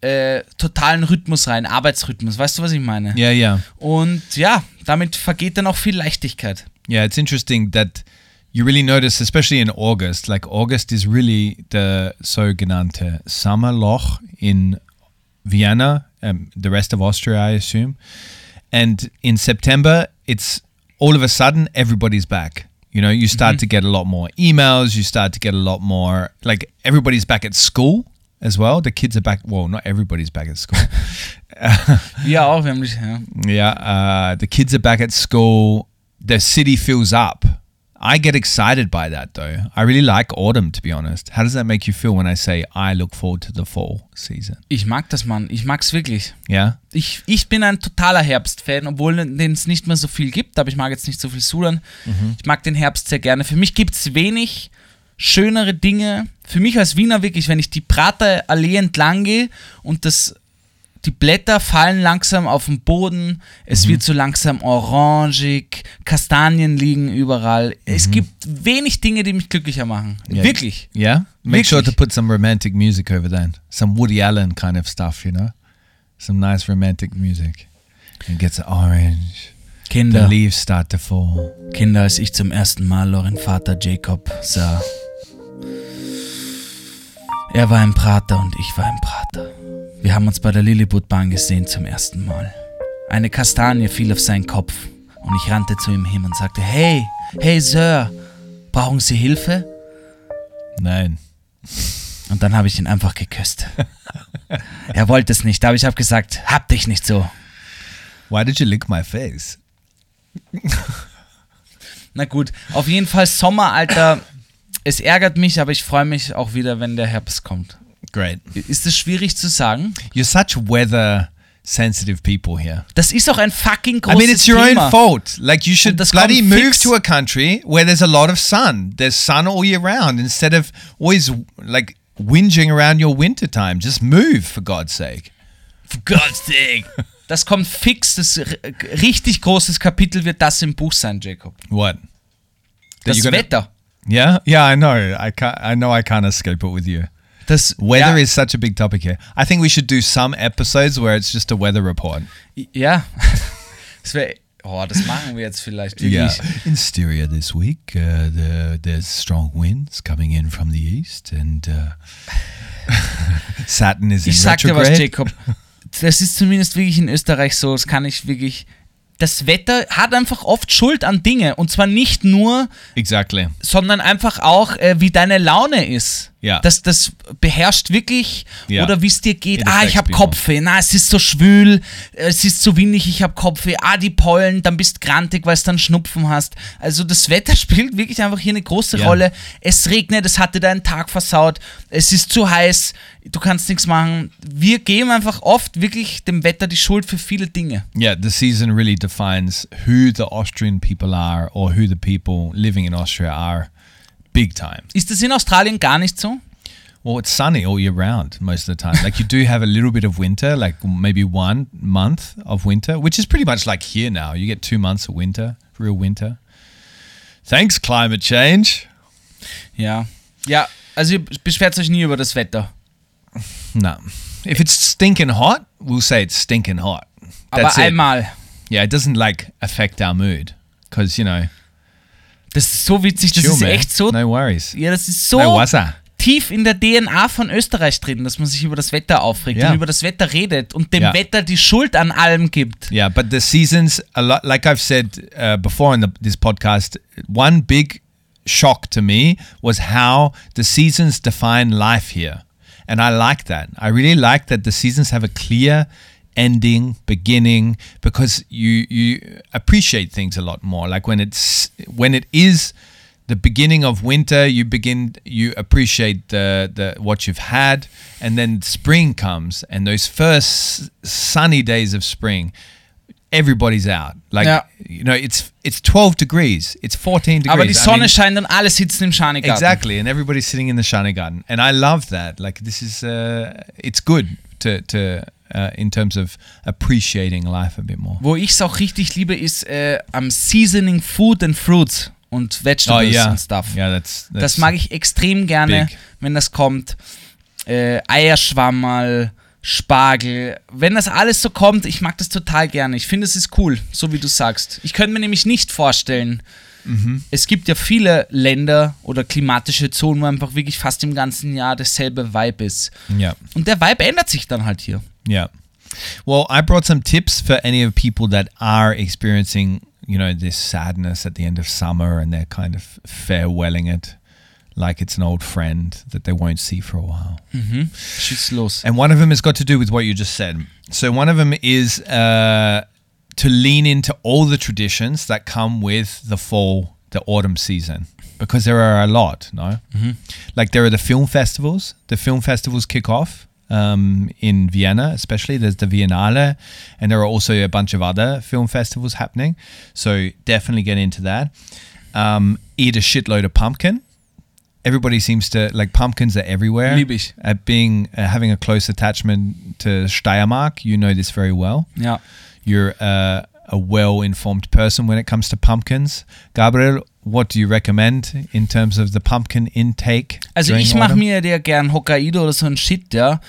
äh, totalen Rhythmus rein, Arbeitsrhythmus. Weißt du, was ich meine? Yeah, yeah. Und ja, damit vergeht dann auch viel Leichtigkeit. Yeah, it's interesting that you really notice, especially in August, like August is really the sogenannte Sommerloch in Vienna, um, the rest of Austria, I assume. And in September, it's all of a sudden everybody's back. You know, you start to get a lot more emails, you start to get a lot more, like everybody's back at school as well. The kids are back, well, not everybody's back at school. yeah, wir haben dich. Yeah, uh, the kids are back at school. The city fills up. I get excited by that though. I really like autumn, to be honest. How does that make you feel when I say I look forward to the fall season? Ich mag das, Mann. Ich mag's wirklich. Yeah, Ich, ich bin ein totaler Herbstfan, obwohl den es nicht mehr so viel gibt, aber ich mag jetzt nicht so viel Sudan. Ich mag den Herbst sehr gerne. Für mich gibt es wenig schönere Dinge. Für mich als Wiener wirklich, wenn ich die Prater Allee entlang gehe und das, die Blätter fallen langsam auf den Boden, es wird so langsam orangig, Kastanien liegen überall. Es gibt wenig Dinge, die mich glücklicher machen. Yeah. Wirklich. yeah. Make sure to Wirklich. put some romantic music over then, some Woody Allen kind of stuff, you know, some nice romantic music. It gets orange. The Kinder, leaves start to fall. Kinder, als ich zum ersten Mal euren Vater Jacob sah. Er war ein Prater und ich war ein Prater. Wir haben uns bei der Lilliputbahn gesehen zum ersten Mal. Eine Kastanie fiel auf seinen Kopf und ich rannte zu ihm hin und sagte, hey, hey Sir, brauchen Sie Hilfe? Nein. Und dann habe ich ihn einfach geküsst. er wollte es nicht, aber ich habe gesagt, hab dich nicht so. Why did you lick my face? Na gut, auf jeden Fall Sommer, Alter. Es ärgert mich, aber ich freue mich auch wieder, wenn der Herbst kommt. Great. Ist es schwierig zu sagen? You're such weather sensitive people here. Das ist auch ein fucking I großes mean, it's your Thema. own fault. Like you should das bloody move to a country where there's a lot of sun. There's sun all year round instead of always like whinging around your winter time. Just move for God's sake. For God's sake. Das kommt fix. Das richtig großes Kapitel wird das im Buch sein, Jacob. What? That Das Wetter. Yeah, yeah, I know. I can't. I know I can't escape it with you. Das Weather ja, is such a big topic here. I think we should do some episodes where it's just a weather report. Ja. Das wär, oh, das machen wir jetzt vielleicht wirklich. Yeah. In Styria this week, uh, the, there's strong winds coming in from the east, and uh, Saturn is in Ich sag dir was, retrograde. Jacob. Das ist zumindest wirklich in Österreich so. Das kann ich wirklich. Das Wetter hat einfach oft Schuld an Dinge. Und zwar nicht nur, Exactly. sondern einfach auch, äh, wie deine Laune ist. Ja. Das, das beherrscht wirklich. Ja. Oder wie es dir geht. Ah, ich habe. Kopfweh. Na, es ist so schwül. Es ist so windig. Ich habe Kopfweh. Ah, die Pollen. Dann bist grantig, weil es dann Schnupfen hast. Also das Wetter spielt wirklich einfach hier eine große Ja. Rolle. Es regnet. Es hatte deinen Tag versaut. Es ist zu heiß. Du kannst nichts machen. Wir geben einfach oft wirklich dem Wetter die Schuld für viele Dinge. Yeah, the season really defines who the Austrian people are or who the people living in Austria are big time. Ist das in Australien gar nicht so? Well, it's sunny all year round most of the time. Like you do have a little bit of winter, like maybe one month of winter, which is pretty much like here now. You get two months of winter, real winter. Thanks, climate change. Ja. Ja, also ihr beschwert euch nie über das Wetter. No. If it's stinking hot, we'll say it's stinking hot. Aber That's it. einmal. Yeah, it doesn't like affect our mood because, you know, Das ist so witzig, das chill, ist man. echt so. No worries. Ja, das ist so No tief in der DNA von Österreich drin, dass man sich über das Wetter aufregt Ja. und über das Wetter redet und dem Ja. Wetter die Schuld an allem gibt. Yeah, but the seasons, a lot, like I've said uh, before in the, this podcast, one big shock to me was how the seasons define life here. And I like that. I really like that the seasons have a clear ending, beginning, because you you appreciate things a lot more. Like when it's when it is the beginning of winter, you begin you appreciate the the what you've had, and then spring comes, and those first sunny days of spring everybody's out. Like Ja. you know, it's it's 12 degrees, it's 14 degrees. Aber die I Sonne mean, scheint und alle sitzen im Schanigarten. exactly, and everybody's sitting in the Shani Garden, and I love that. Like this is uh, it's good to to uh, in terms of appreciating life a bit more. Wo ich es auch richtig liebe, ist äh, am Seasoning Food and Fruits und Oh Vegetables yeah, und Stuff. yeah, that's, that's das mag ich extrem gerne, big. wenn das kommt. Äh, Eierschwammerl, Spargel. Wenn das alles so kommt, ich mag das total gerne. Ich finde, es ist cool, so wie du sagst. Ich könnte mir nämlich nicht vorstellen, Mhm. es gibt ja viele Länder oder klimatische Zonen, wo einfach wirklich fast im ganzen Jahr dasselbe Vibe ist. Yeah. Und der Vibe ändert sich dann halt hier. Yeah. Well, I brought some tips for any of people that are experiencing, you know, this sadness at the end of summer and they're kind of farewelling it like it's an old friend that they won't see for a while. Los. And one of them has got to do with what you just said. So one of them is uh, to lean into all the traditions that come with the fall, the autumn season, because there are a lot. No, like there are the film festivals. The film festivals kick off um, in Vienna, especially. There's the Biennale, and there are also a bunch of other film festivals happening. So definitely get into that. Um, eat a shitload of pumpkin. Everybody seems to like pumpkins are everywhere. At being uh, having a close attachment to Steiermark, you know this very well. Ja. You're uh, a well-informed person when it comes to pumpkins. Gabriel, what do you recommend in terms of the pumpkin intake? Also ich mache mir ja gern Hokkaido oder so ein Shit, ja.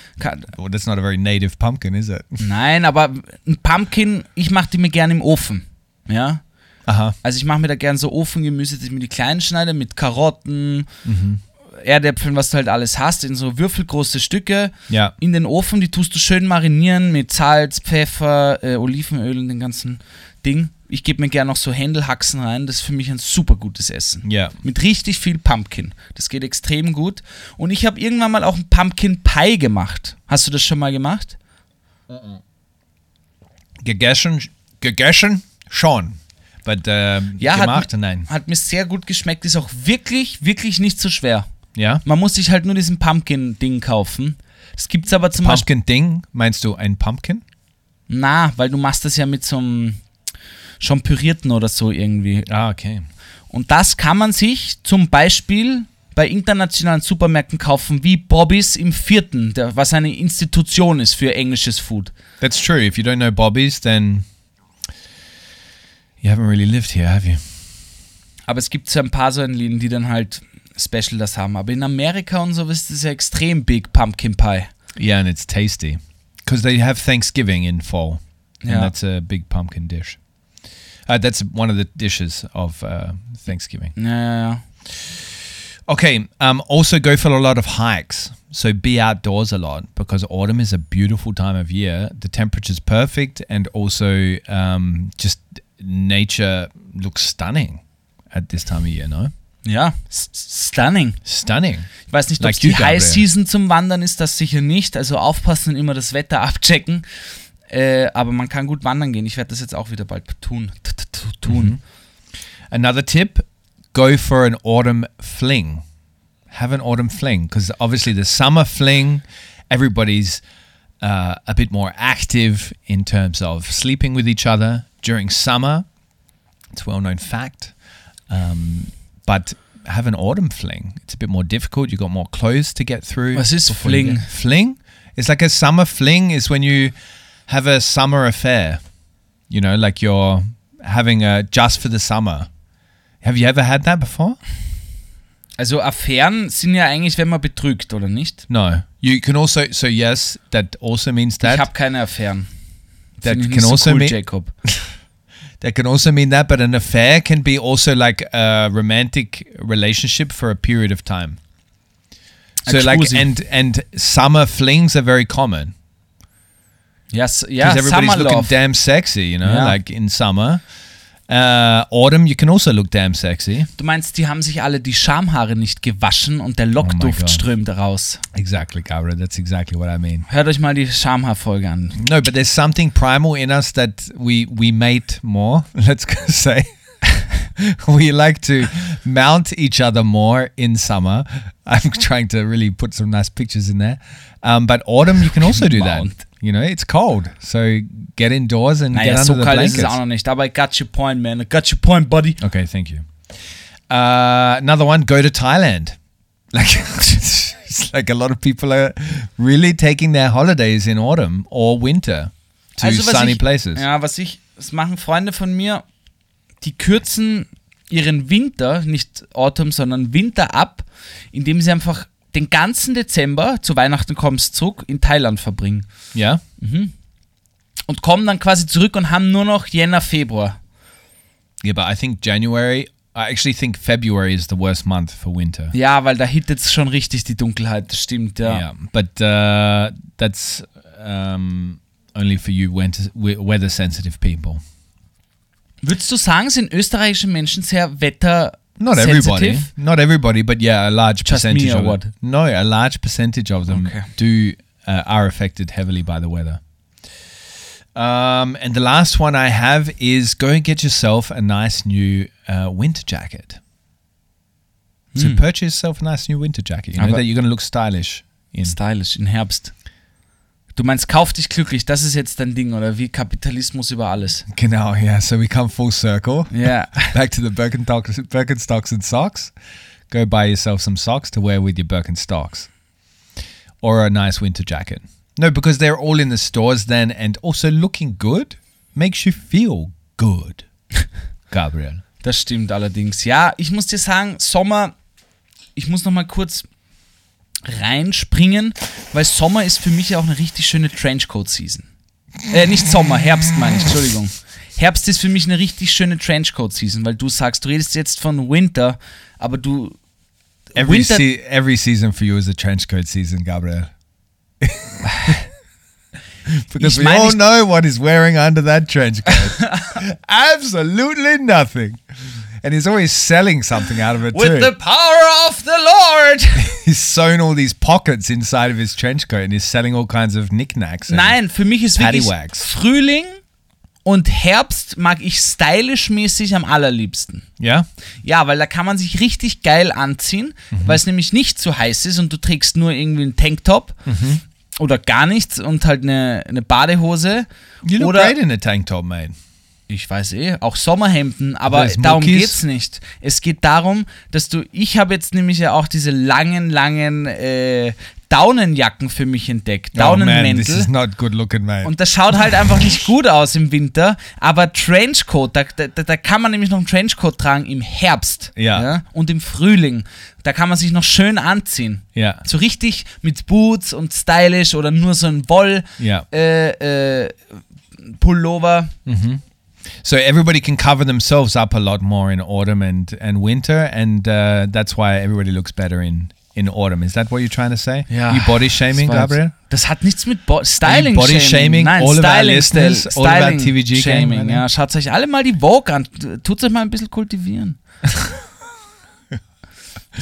Well, that's not a very native pumpkin, is it? Nein, aber ein Pumpkin, ich mache die mir gern im Ofen. Ja. Aha. Also ich mache mir da gern so Ofengemüse, dass ich mir die kleinen schneide mit Karotten, Erdäpfeln, was du halt alles hast, in so würfelgroße Stücke. Ja. In den Ofen, die tust du schön marinieren mit Salz, Pfeffer, äh, Olivenöl und den ganzen Ding. Ich gebe mir gern noch so Händelhaxen rein, das ist für mich ein super gutes Essen. Ja. Mit richtig viel Pumpkin. Das geht extrem gut. Und ich habe irgendwann mal auch ein Pumpkin Pie gemacht. Hast du das schon mal gemacht? Gegessen, gegessen schon. But um, Ja, gemacht, hat, nein. hat mir sehr gut geschmeckt. Ist auch wirklich, wirklich nicht so schwer. Ja. Man muss sich halt nur diesen Pumpkin-Ding kaufen. Das gibt's aber zum Beispiel. Pumpkin Ding, meinst du ein Pumpkin? Na, weil du machst das ja mit so einem schon pürierten oder so irgendwie. Ah, okay. Und das kann man sich zum Beispiel bei internationalen Supermärkten kaufen, wie Bobbys im vierten, der, was eine Institution ist für englisches Food. That's true. If you don't know Bobby's, then you haven't really lived here, have you? Aber es gibt so ein paar so ein Läden, die dann halt Special das haben. Aber in Amerika und so ist das ja extrem big Pumpkin Pie. Yeah, and it's tasty because they have Thanksgiving in fall, and Yeah. that's a big pumpkin dish. Uh, that's one of the dishes of uh, Thanksgiving. Ja. Okay. Um, also, go for a lot of hikes. So be outdoors a lot because autumn is a beautiful time of year. The temperature's perfect, and also um, just nature looks stunning at this time of year. No, Ja, stunning. stunning. Ich weiß nicht, ob Like es die. High Season zum Wandern ist, das sicher nicht. Also aufpassen und immer das Wetter abchecken. Äh, aber man kann gut wandern gehen. Ich werde das jetzt auch wieder bald tun. T- t- t- tun. Another tip: go for an autumn fling. Have an autumn fling because obviously the summer fling, everybody's uh, a bit more active in terms of sleeping with each other during summer. It's a well-known fact. Um, but have an autumn fling. It's a bit more difficult. You've got more clothes to get through. Before you fling? Fling? It's like a summer fling is when you have a summer affair. You know, like you're having a just for the summer. Have you ever had that before? Also Affären sind ja eigentlich, wenn man betrügt, oder nicht? No. You can also so yes, that also means ich that habe keine Affären. that can so also cool, mean Jacob. that can also mean that, but an affair can be also like a romantic relationship for a period of time. So like and and summer flings are very common Ja, s- ja because everybody's Summer looking Love. damn sexy, you know, Yeah. like in summer. Uh, autumn, you can also look damn sexy. Du meinst, die haben sich alle die Schamhaare nicht gewaschen und der Lockduft God. strömt raus. Exactly, Gabriel. That's exactly what I mean. Hört euch mal die Schamhaarfolge an. No, but there's something primal in us that we we mate more. Let's say we like to mount each other more in summer. I'm trying to really put some nice pictures in there. Um, but autumn, you can also do that. You know, it's cold. So get indoors and Naja, get so under the kalt ist es auch noch nicht. Aber I got your point, man. I got your point, buddy. Okay, thank you. Uh, another one, go to Thailand. Like it's like a lot of people are really taking their holidays in autumn or winter to Also, sunny ich, places. Ja, was ich, das machen Freunde von mir, die kürzen ihren Winter, nicht Autumn, sondern Winter ab, indem sie einfach den ganzen Dezember, zu Weihnachten kommst zurück, in Thailand verbringen. Yeah. Und kommen dann quasi zurück und haben nur noch Jänner, Februar. Yeah, but I think January. I actually think February is the worst month for winter. Ja, weil da hittet es schon richtig die Dunkelheit, das stimmt, ja. Yeah, but uh, that's um, only for you weather sensitive people. Würdest du sagen, sind österreichische Menschen sehr wetter Not everybody, sensitive? not everybody, but yeah, a large Just me percentage or of what? Them, no, a large percentage of them Okay. do uh, are affected heavily by the weather. Um, and the last one I have is go and get yourself a nice new uh, winter jacket. So purchase yourself a nice new winter jacket. You know Hmm. That you're going to look stylish in. Stylish, im Herbst. Du meinst, kauf dich glücklich, das ist jetzt dein Ding, oder wie Kapitalismus über alles. Genau, yeah. So we come full circle. Ja. Back to the Birkenstocks, Birkenstocks and socks. Go buy yourself some socks to wear with your Birkenstocks, or a nice winter jacket. No, because they're all in the stores then, and also looking good makes you feel good. Gabriel. Das stimmt allerdings. Ja, ich muss dir sagen, Sommer, ich muss noch mal kurz reinspringen, weil Sommer ist für mich ja auch eine richtig schöne Trenchcoat-Season. Äh, nicht Sommer, Herbst meine ich, Entschuldigung. Herbst ist für mich eine richtig schöne Trenchcoat-Season, weil du sagst, du redest jetzt von Winter, aber du. Every Winter, se- every season for you is a trench coat season, Gabriel. because Ich we all know what he's wearing under that trench coat. Absolutely nothing. And he's always selling something out of it with too. the power of the Lord! He's sewn all these pockets inside of his trench coat and he's selling all kinds of knickknacks. Nein, für mich ist wirklich. Frühling und Herbst mag ich stylisch-mäßig am allerliebsten. Yeah? Ja, weil da kann man sich richtig geil anziehen, Mhm. weil es nämlich nicht zu heiß ist und du trägst nur irgendwie einen Tanktop Mhm. oder gar nichts und halt eine, eine Badehose. You look oder great in a tank top, mate. Ich weiß eh, auch Sommerhemden, aber darum geht's nicht. Es geht darum, dass du, ich habe jetzt nämlich ja auch diese langen, langen äh, Daunenjacken für mich entdeckt. Oh man, this Daunenmäntel. is not good looking, mate. Und das schaut halt einfach nicht gut aus im Winter, aber Trenchcoat, da, da, da kann man nämlich noch einen Trenchcoat tragen im Herbst Ja. und im Frühling. Da kann man sich noch schön anziehen. yeah. So richtig mit Boots und stylish oder nur so ein Woll Yeah. äh, äh, Pullover. So everybody can cover themselves up a lot more in autumn and, and winter, and uh, that's why everybody looks better in, in autumn. Is that what you're trying to say? You body shaming, das war jetzt- Gabriel? Das hat nichts mit Bo Styling body shaming Nein, all of our Styling, listeners, Styling, all about TVG Shaming. gang, Ja, schaut euch alle mal die Vogue an. Tut euch mal ein bisschen kultivieren.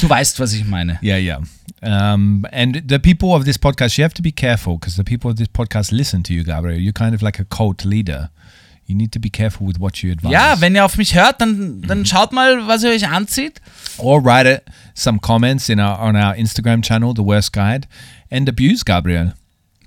du weißt, was ich meine. Yeah, yeah. Um, and the people of this podcast, you have to be careful because the people of this podcast listen to you, Gabriel. You're kind of like a cult leader. You need to be careful with what you advise. Ja, wenn ihr auf mich hört, dann, dann schaut mal, was ihr euch anzieht. or write it, some comments in our on our Instagram channel, The Worst Guide, and abuse Gabriel.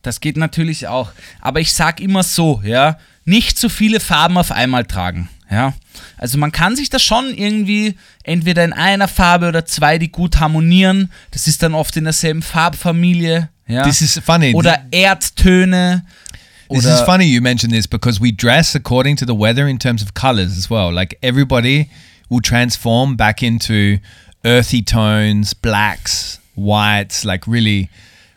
Das geht natürlich auch. Aber ich sag immer so, ja, nicht zu viele Farben auf einmal tragen. Ja, also man kann sich das schon irgendwie entweder in einer Farbe oder zwei, die gut harmonieren. Das ist dann oft in derselben Farbfamilie. Ja. This is funny. oder Erdtöne. This is funny you mentioned this because we dress according to the weather in terms of colors as well. Like everybody will transform back into earthy tones, blacks, whites, like really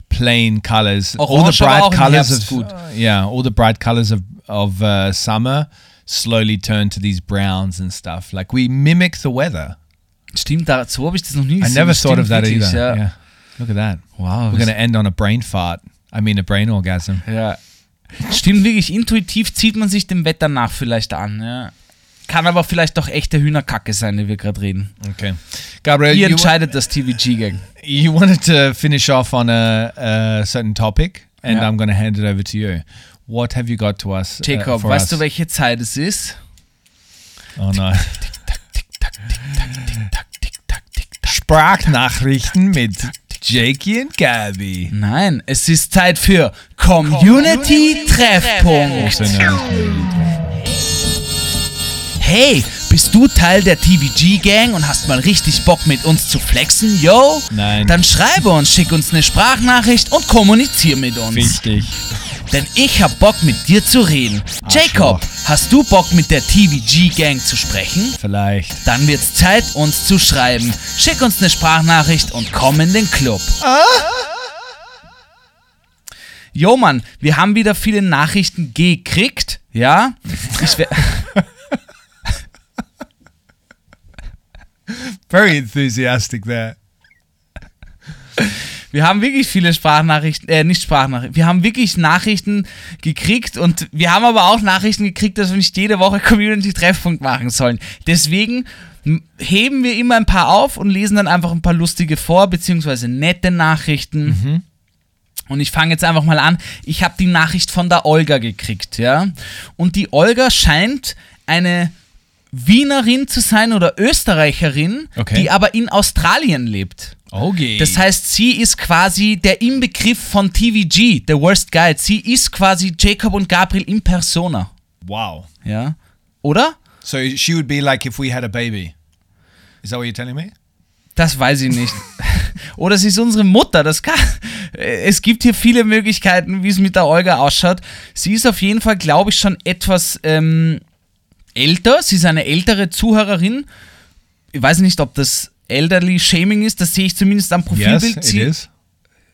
plain colors. all the bright colors of uh, yeah, all the bright colors of of uh, summer slowly turn to these browns and stuff. Like we mimic the weather. Stimmt, da, so habe ich das noch nie I never thought of that either. Yeah. Look at that. Wow. We're going to end on a brain fart. I mean, a brain orgasm. Ja. Stimmt wirklich, intuitiv zieht man sich dem Wetter nach vielleicht an. Ja. Kann aber vielleicht doch echte Hühnerkacke sein, die wir gerade reden. Okay. Gabriel, Ihr entscheidet das TVG-Gang. you wanted to finish off on a, a certain topic, and Yeah. I'm going to hand it over to you. What have you got to us? uh, Jacob, for weißt us? du, welche Zeit es ist? Oh Tick-Tack. Sprachnachrichten mit Jakey and Gabby. Nein, es ist Zeit für Community Treffpunkt. Also known as Community Hey, bist du Teil der TVG Gang und hast mal richtig Bock mit uns zu flexen, yo? Nein. Dann schreibe uns, schick uns eine Sprachnachricht und kommunizier mit uns. Wichtig. Denn ich hab Bock mit dir zu reden. Jacob, hast du Bock mit der TVG Gang zu sprechen? Vielleicht. Dann wird's Zeit, uns zu schreiben. Schick uns eine Sprachnachricht und komm in den Club. Jo Mann, wir haben wieder viele Nachrichten gekriegt, ja? Ich wär, Very enthusiastic there. wir haben wirklich viele Sprachnachrichten, äh, nicht Sprachnachrichten, wir haben wirklich Nachrichten gekriegt und wir haben aber auch Nachrichten gekriegt, dass wir nicht jede Woche Community-Treffpunkt machen sollen. Deswegen heben wir immer ein paar auf und lesen dann einfach ein paar lustige vor, beziehungsweise nette Nachrichten. Und ich fange jetzt einfach mal an. Ich habe die Nachricht von der Olga gekriegt, ja. Und die Olga scheint eine Wienerin zu sein oder Österreicherin, Okay. die aber in Australien lebt. Okay. Das heißt, sie ist quasi der Inbegriff von TVG, The Worst Guide. Sie ist quasi Jacob und Gabriel in Persona. wow. Ja. Oder? So she would be like if we had a baby. Is that what you're telling me? Das weiß ich nicht. Oder sie ist unsere Mutter. Das kann. Es gibt hier viele Möglichkeiten, wie es mit der Olga ausschaut. Sie ist auf jeden Fall, glaube ich, schon etwas ähm, älter. Sie ist eine ältere Zuhörerin. Ich weiß nicht, ob das elderly shaming ist. Das sehe ich zumindest am Yes, Profilbild. it Sie- is.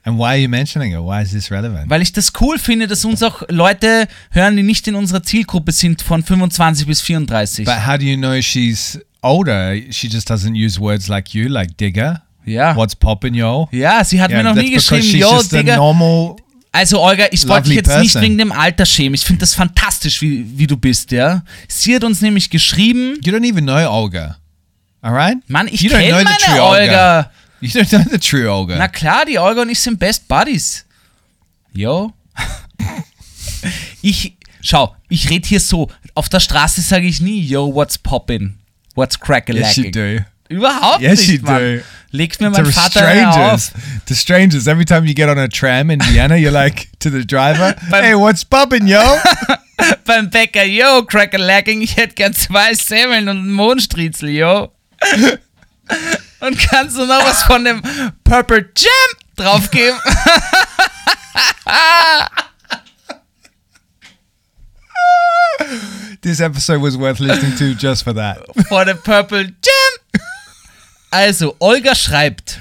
And why are you mentioning it? Why is this relevant? Weil ich das cool finde, dass uns auch Leute hören, die nicht in unserer Zielgruppe sind von 25 bis 34. But how do you know she's older? She just doesn't use words like you, like digger. Ja. What's poppin', yo? Ja, sie hat mir noch nie geschrieben, yo, normal. Also Olga, ich wollte dich jetzt nicht person. wegen dem Alter schämen. Ich finde das fantastisch, wie, wie du bist, ja. Sie hat uns nämlich geschrieben, You don't even know Olga. All right? Mann, ich kenne meine true Olga. You don't know the true Olga. Na klar, die Olga und ich sind Best Buddies. Yo. ich, schau, ich rede hier so. Auf der Straße sage ich nie, yo, what's poppin'? What's crack yes, you do. Überhaupt Yes, nicht, you Mann. do. Legt mir mein to Vater strangers, to strangers. Every time you get on a tram in Vienna, you're like to the driver, "Hey, what's poppin', yo?" Beim Bäcker, yo, crack lacking, ich hätte gern zwei Semmeln und einen Mohnstriezel, yo. Und kannst du noch was von dem Purple Jam draufgeben? this episode was worth listening to just for that. For the Purple Jam. Also, Olga schreibt.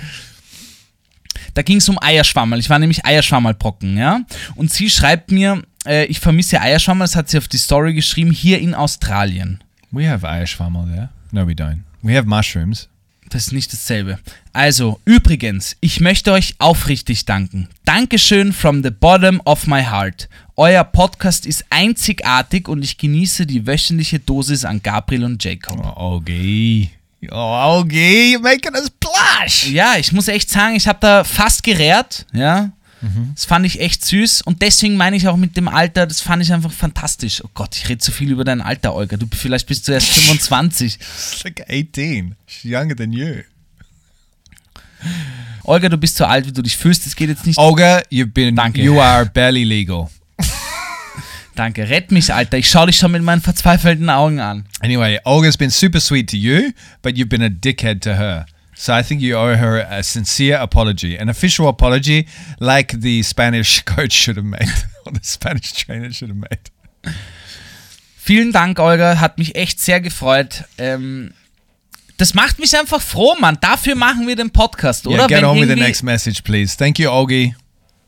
Da ging es um Eierschwammerl. Ich war nämlich Eierschwammerlbrocken, ja. Und sie schreibt mir, äh, ich vermisse Eierschwammerl, das hat sie auf die Story geschrieben, hier in Australien. We have Ayashwamel there. No, we don't. We have mushrooms. Das ist nicht dasselbe. Also, übrigens, ich möchte euch aufrichtig danken. Dankeschön from the bottom of my heart. Euer Podcast ist einzigartig und ich genieße die wöchentliche Dosis an Gabriel und Jacob. Oh, Ogie. Oh, you're making us blush. Ja, ich muss echt sagen, ich habe da fast gerät, ja. Das fand ich echt süß und deswegen meine ich auch mit dem Alter, das fand ich einfach fantastisch. Oh Gott, ich rede zu viel über dein Alter, Olga. Du vielleicht bist du erst 25. She's like 18. She's younger than you. Olga, du bist so alt, wie du dich fühlst. Es geht jetzt nicht. Olga, you've been, Danke. you are barely legal. Danke, rett mich, Alter. Ich schaue dich schon mit meinen verzweifelten Augen an. Anyway, Olga's been super sweet to you, but you've been a dickhead to her. So I think you owe her a sincere apology, an official apology, like the Spanish coach should have made, or the Spanish trainer should have made. Vielen Dank, Olga. Hat mich echt sehr gefreut. Ähm, das macht mich einfach froh, Mann. Dafür machen wir den Podcast, oder? Yeah, get Wenn on with the next message, please. Thank you, Olgie.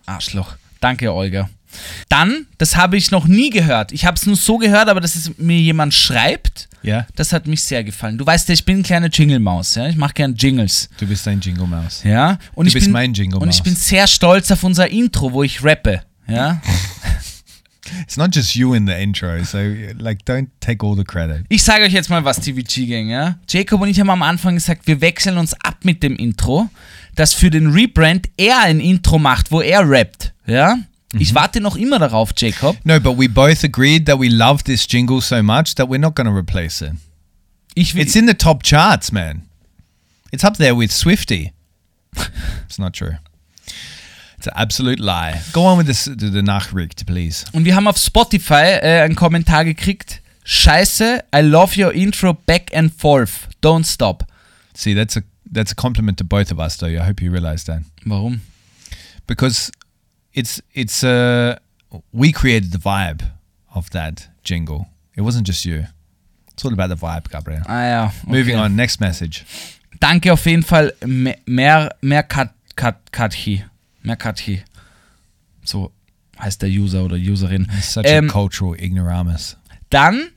Arschloch. Danke, Olga. Dann, das habe ich noch nie gehört. Ich habe es nur so gehört, aber dass es mir jemand schreibt, Yeah, das hat mich sehr gefallen. Du weißt ja, ich bin eine kleine Jingle-Maus, ja. Ich mache gern Jingles, du bist ein Jingle Mouse. ja. Und Du ich bist bin, mein Jingle Und ich bin sehr stolz auf unser Intro, wo ich rappe, ja. It's not just you in the intro, so like don't take all the credit. Ich sage euch jetzt mal was, TVG Gang, ja. Jacob und ich haben am Anfang gesagt, wir wechseln uns ab mit dem Intro, dass für den Rebrand er ein Intro macht, wo er rappt, ja. Mhm. Ich warte noch immer darauf, Jacob. No, but we both agreed that we love this jingle so much that we're not going to replace it. Ich will, It's in the top charts, man. It's up there with Swifty. It's not true. It's an absolute lie. Go on with this, the, the Nachricht, please. Und wir haben auf Spotify äh, einen Kommentar gekriegt. Scheiße, I love your intro back and forth. Don't stop. See, that's a that's a compliment to both of us, though. I hope you realize that Warum? because it's it's uh we created the vibe of that jingle. It wasn't just you. It's all about the vibe, Gabriel. Ah ja. Okay. Moving on, next message. Danke auf jeden Fall, Me- Mer Merkat Kat Katchi. Merkatchi. So heißt der User oder Userin. It's such Ähm, a cultural ignoramus. Dann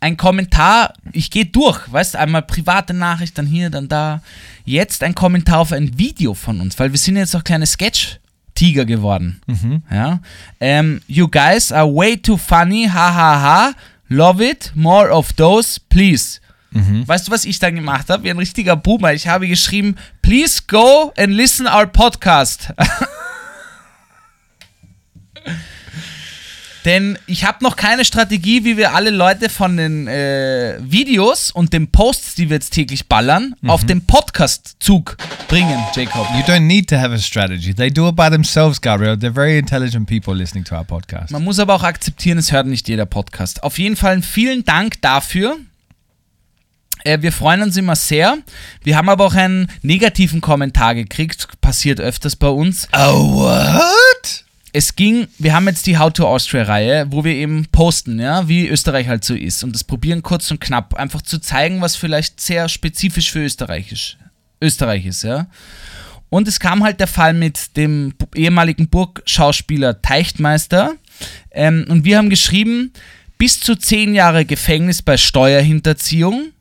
ein Kommentar, ich gehe durch, weißt einmal private Nachricht, dann hier, dann da. Jetzt ein Kommentar auf ein Video von uns, weil wir sind jetzt auch kleine Sketch-Tiger geworden. Ja. Ähm, you guys are way too funny, ha ha ha. Love it, more of those, please. Weißt du, was ich dann gemacht habe? Wie ein richtiger Boomer. Ich habe geschrieben, please go and listen our podcast. Denn ich habe noch keine Strategie, wie wir alle Leute von den äh, Videos und den Posts, die wir jetzt täglich ballern, auf den Podcast-Zug bringen, Jacob. You don't need to have a strategy. They do it by themselves, Gabriel. They're very intelligent people listening to our podcast. Man muss aber auch akzeptieren, es hört nicht jeder Podcast. Auf jeden Fall vielen Dank dafür. Äh, wir freuen uns immer sehr. Wir haben aber auch einen negativen Kommentar gekriegt. Passiert öfters bei uns. Oh, what? Es ging, wir haben jetzt die How to Austria-Reihe, wo wir eben posten, ja, wie Österreich halt so ist. Und das probieren kurz und knapp, einfach zu zeigen, was vielleicht sehr spezifisch für Österreichisch, Österreich ist, ja. Und es kam halt der Fall mit dem ehemaligen Burgschauspieler Teichtmeister. Ähm, und wir haben geschrieben, bis zu zehn Jahre Gefängnis bei Steuerhinterziehung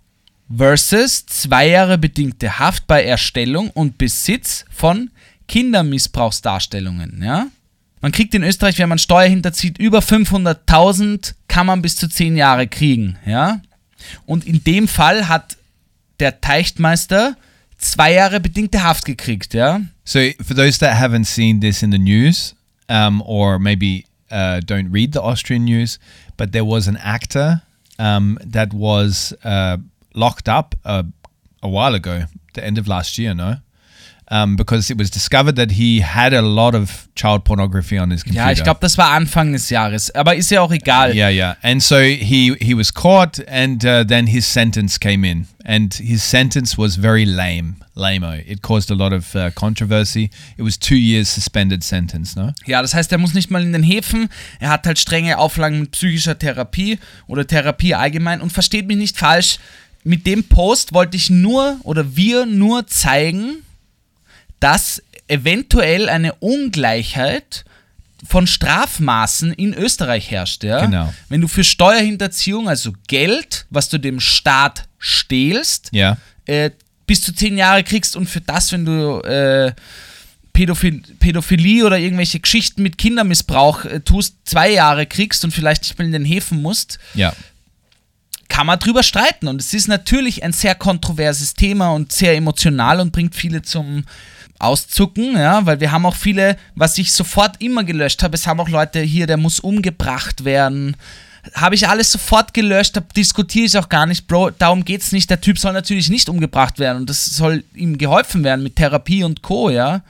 versus zwei Jahre bedingte Haft bei Erstellung und Besitz von Kindermissbrauchsdarstellungen, ja. Man kriegt in Österreich, wenn man Steuer hinterzieht, über 500.000 kann man bis zu 10 Jahre kriegen, ja. Und in dem Fall hat der Teichtmeister zwei Jahre bedingte Haft gekriegt, ja. So, for those that haven't seen this in the news, um, or maybe uh, don't read the Austrian news, but there was an actor um, that was uh, locked up uh, a while ago, the end of last year, no? Um, because it was discovered that he had a lot of child pornography on his computer. Ja, ich glaube, das war Anfang des Jahres, aber ist ja auch egal. Yeah, yeah. And so he he was caught, and uh, then his sentence came in, and his sentence was very lame, lameo. It caused a lot of uh, controversy. It was two years suspended sentence, no? Ja, das heißt, er muss nicht mal in den Häfen. Er hat halt strenge Auflagen mit psychischer Therapie oder Therapie allgemein. Und versteht mich nicht falsch, mit dem Post wollte ich nur oder wir nur zeigen, dass eventuell eine Ungleichheit von Strafmaßen in Österreich herrscht. Ja? Genau. Wenn du für Steuerhinterziehung, also Geld, was du dem Staat stehlst, Yeah. äh, bis zu zehn Jahre kriegst und für das, wenn du äh, Pädophil Pädophilie oder irgendwelche Geschichten mit Kindermissbrauch äh, tust, zwei Jahre kriegst und vielleicht nicht mal in den Häfen musst, Yeah. kann man drüber streiten. Und es ist natürlich ein sehr kontroverses Thema und sehr emotional und bringt viele zum Auszucken, ja, weil wir haben auch viele, was ich sofort immer gelöscht habe, es haben auch Leute hier, der muss umgebracht werden. Habe ich alles sofort gelöscht, diskutiere ich auch gar nicht, Bro, darum geht's nicht. Der Typ soll natürlich nicht umgebracht werden und das soll ihm geholfen werden mit Therapie und Co., ja.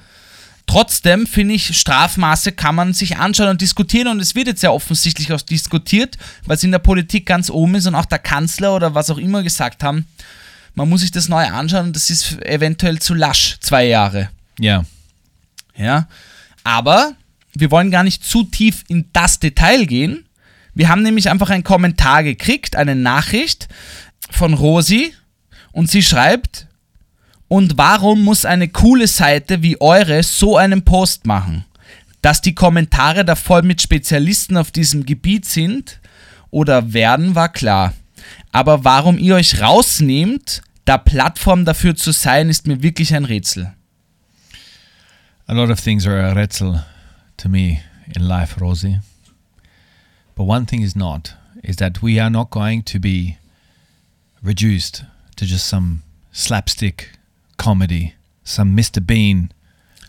Trotzdem finde ich, Strafmaße kann man sich anschauen und diskutieren und es wird jetzt ja offensichtlich auch diskutiert, weil es in der Politik ganz oben ist und auch der Kanzler oder was auch immer gesagt haben, man muss sich das neu anschauen und das ist eventuell zu lasch, zwei Jahre. Yeah. Ja, aber wir wollen gar nicht zu tief in das Detail gehen. Wir haben nämlich einfach einen Kommentar gekriegt, eine Nachricht von Rosi und sie schreibt, und warum muss eine coole Seite wie eure so einen Post machen? Dass die Kommentare da voll mit Spezialisten auf diesem Gebiet sind oder werden, war klar. Aber warum ihr euch rausnehmt, da Plattform dafür zu sein, ist mir wirklich ein Rätsel. A lot of things are a rätsel to me in life, Rosie. But one thing is not, is that we are not going to be reduced to just some slapstick comedy, some Mr. Bean,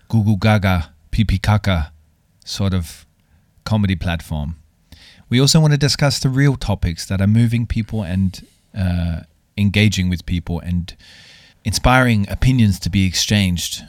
Gugu Gaga, Pipi Kaka sort of comedy platform. We also want to discuss the real topics that are moving people and uh, engaging with people and inspiring opinions to be exchanged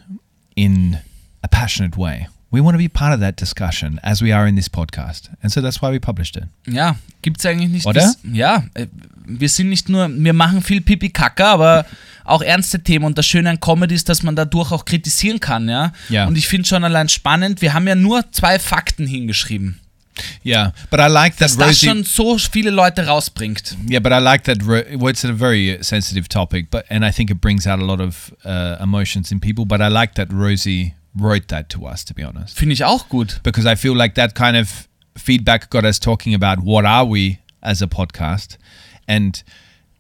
in a passionate way. We want to be part of that discussion as we are in this podcast. And so that's why we published it. Ja, gibt's eigentlich nicht. Oder? Das, ja, äh, wir sind nicht nur, wir machen viel Pipi-Kaka, aber auch ernste Themen. Und das Schöne an Comedy ist, dass man dadurch auch kritisieren kann, ja. Ja. Und ich finde schon allein spannend, wir haben ja nur zwei Fakten hingeschrieben. Yeah, but I like that Dass das Rosie. schon so viele Leute rausbringt. Yeah, but I like that. Well, it's a very sensitive topic, but and I think it brings out a lot of uh, emotions in people. But I like that Rosie wrote that to us, to be honest, Finde ich auch gut. because I feel like that kind of feedback got us talking about what are we as a podcast, and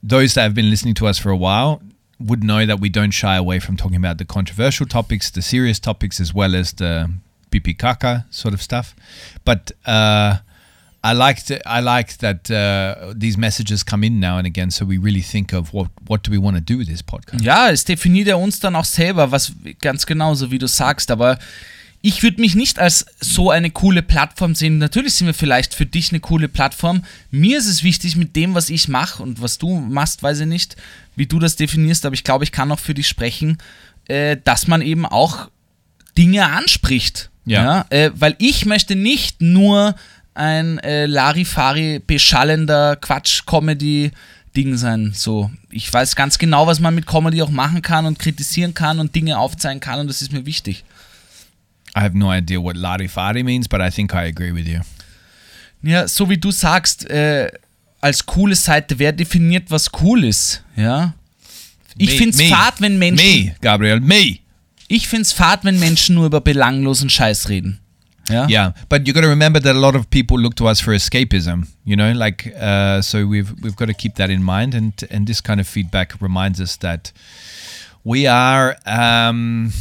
those that have been listening to us for a while would know that we don't shy away from talking about the controversial topics, the serious topics, as well as the pipi kaka sort of stuff. But uh, I liked I like that uh, these messages come in now and again, so we really think of what what do we want to do with this podcast. Ja, es definiert ja uns dann auch selber, was ganz genauso wie du sagst, aber ich würde mich nicht als so eine coole Plattform sehen. Natürlich sind wir vielleicht für dich eine coole Plattform. Mir ist es wichtig mit dem, was ich mache und was du machst, weiß ich nicht, wie du das definierst, aber ich glaube, ich kann auch für dich sprechen, äh, dass man eben auch Dinge anspricht. Ja. äh, weil ich möchte nicht nur ein äh, Larifari beschallender Quatsch-Comedy-Ding sein. So, ich weiß ganz genau, was man mit Comedy auch machen kann und kritisieren kann und Dinge aufzeigen kann und das ist mir wichtig. I have no idea what larifari means, but I think I agree with you. Ja, so wie du sagst, äh, als coole Seite, wer definiert, was cool ist? Ja. Ich Me- find's me. fad, wenn Menschen. Me, Gabriel, me. Ich find's fad, wenn Menschen nur über belanglosen Scheiß reden. Ja. Yeah, but you got to remember that a lot of people look to us for escapism. You know, like uh, so we've we've got to keep that in mind, and and this kind of feedback reminds us that we are um,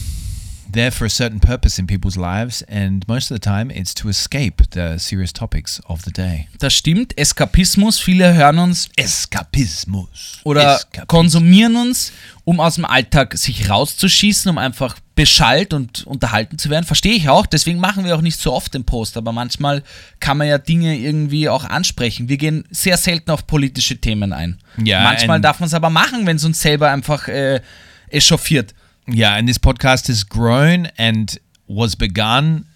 there for a certain purpose in people's lives, and most of the time it's to escape the serious topics of the day. Das stimmt. Eskapismus. Viele hören uns Eskapismus oder Eskapismus. konsumieren uns, um aus dem Alltag sich rauszuschießen, um einfach beschallt und unterhalten zu werden. Verstehe ich auch. Deswegen machen wir auch nicht so oft den Post, aber manchmal kann man ja Dinge irgendwie auch ansprechen. Wir gehen sehr selten auf politische Themen ein. Ja, manchmal darf man es aber machen, wenn es uns selber einfach äh, echauffiert. Yeah, and this podcast has grown and was begun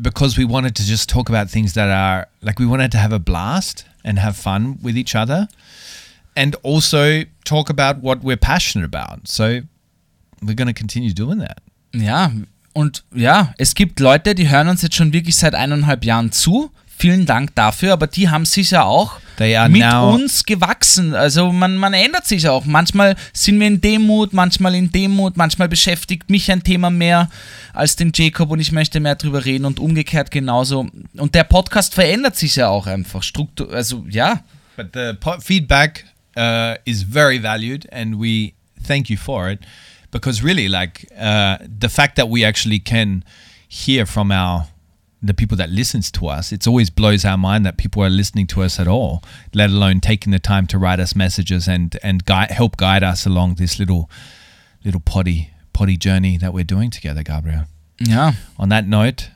because we wanted to just talk about things that are like we wanted to have a blast and have fun with each other and also talk about what we're passionate about. So we're going to continue doing that. Ja, und ja, es gibt Leute, die hören uns jetzt schon wirklich seit eineinhalb Jahren zu. Vielen Dank dafür, aber die haben sicher auch They are mit now- uns gewachsen. Also man, man ändert sich auch. Manchmal sind wir in Demut, manchmal in Demut, manchmal beschäftigt mich ein Thema mehr als den Jacob und ich möchte mehr drüber reden und umgekehrt genauso. Und der Podcast verändert sich ja auch einfach. Struktur, also ja. But the feedback uh, is very valued, and we thank you for it because really, like uh, the fact that we actually can hear from our the people that listens to us, it always blows our mind that people are listening to us at all, let alone taking the time to write us messages and and guide, help guide us along this little little potty potty journey that we're doing together, Gabriel. yeah On that note,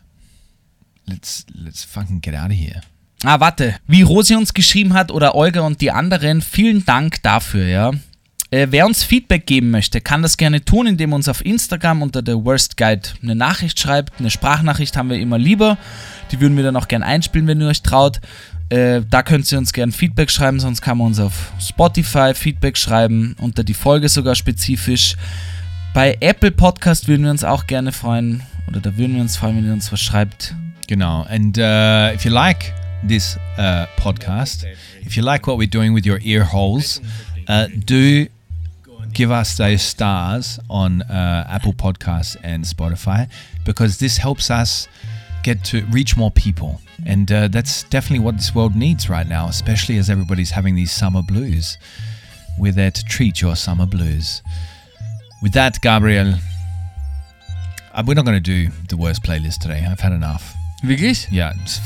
let's let's fucking get out of here. Ah, warte. Wie Rosi uns geschrieben hat oder Olga und die anderen, vielen Dank dafür, ja. Äh, wer uns Feedback geben möchte, kann das gerne tun, indem er uns auf Instagram unter der Worst Guide eine Nachricht schreibt. Eine Sprachnachricht haben wir immer lieber. Die würden wir dann auch gerne einspielen, wenn ihr euch traut. Äh, da könnt ihr uns gerne Feedback schreiben, sonst kann man uns auf Spotify Feedback schreiben, unter die Folge sogar spezifisch. Bei Apple Podcast würden wir uns auch gerne freuen, oder da würden wir uns freuen, wenn ihr uns was schreibt. Genau. And uh, if you like this uh, podcast, if you like what we're doing with your ear holes, uh, do give us those stars on uh, Apple Podcasts and Spotify because this helps us get to reach more people. And uh, that's definitely what this world needs right now, especially as everybody's having these summer blues. We're there to treat your summer blues. With that, Gabriel, uh, we're not going to do the worst playlist today. I've had enough. Wirklich?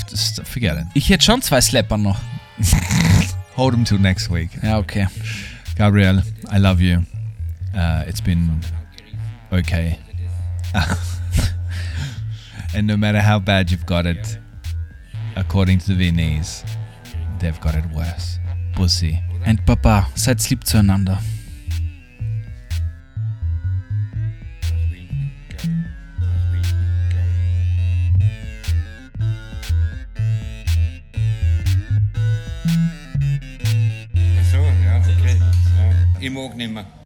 Just forget it. Ich hätte schon zwei Slapper noch. Hold them till next week. Ja, okay. Gabriel, I love you uh, it's been okay. and no matter how bad you've got it, according to the Viennese, they've got it worse. Pussy. And Papa, seid sleep zueinander. Ich mag nicht mehr.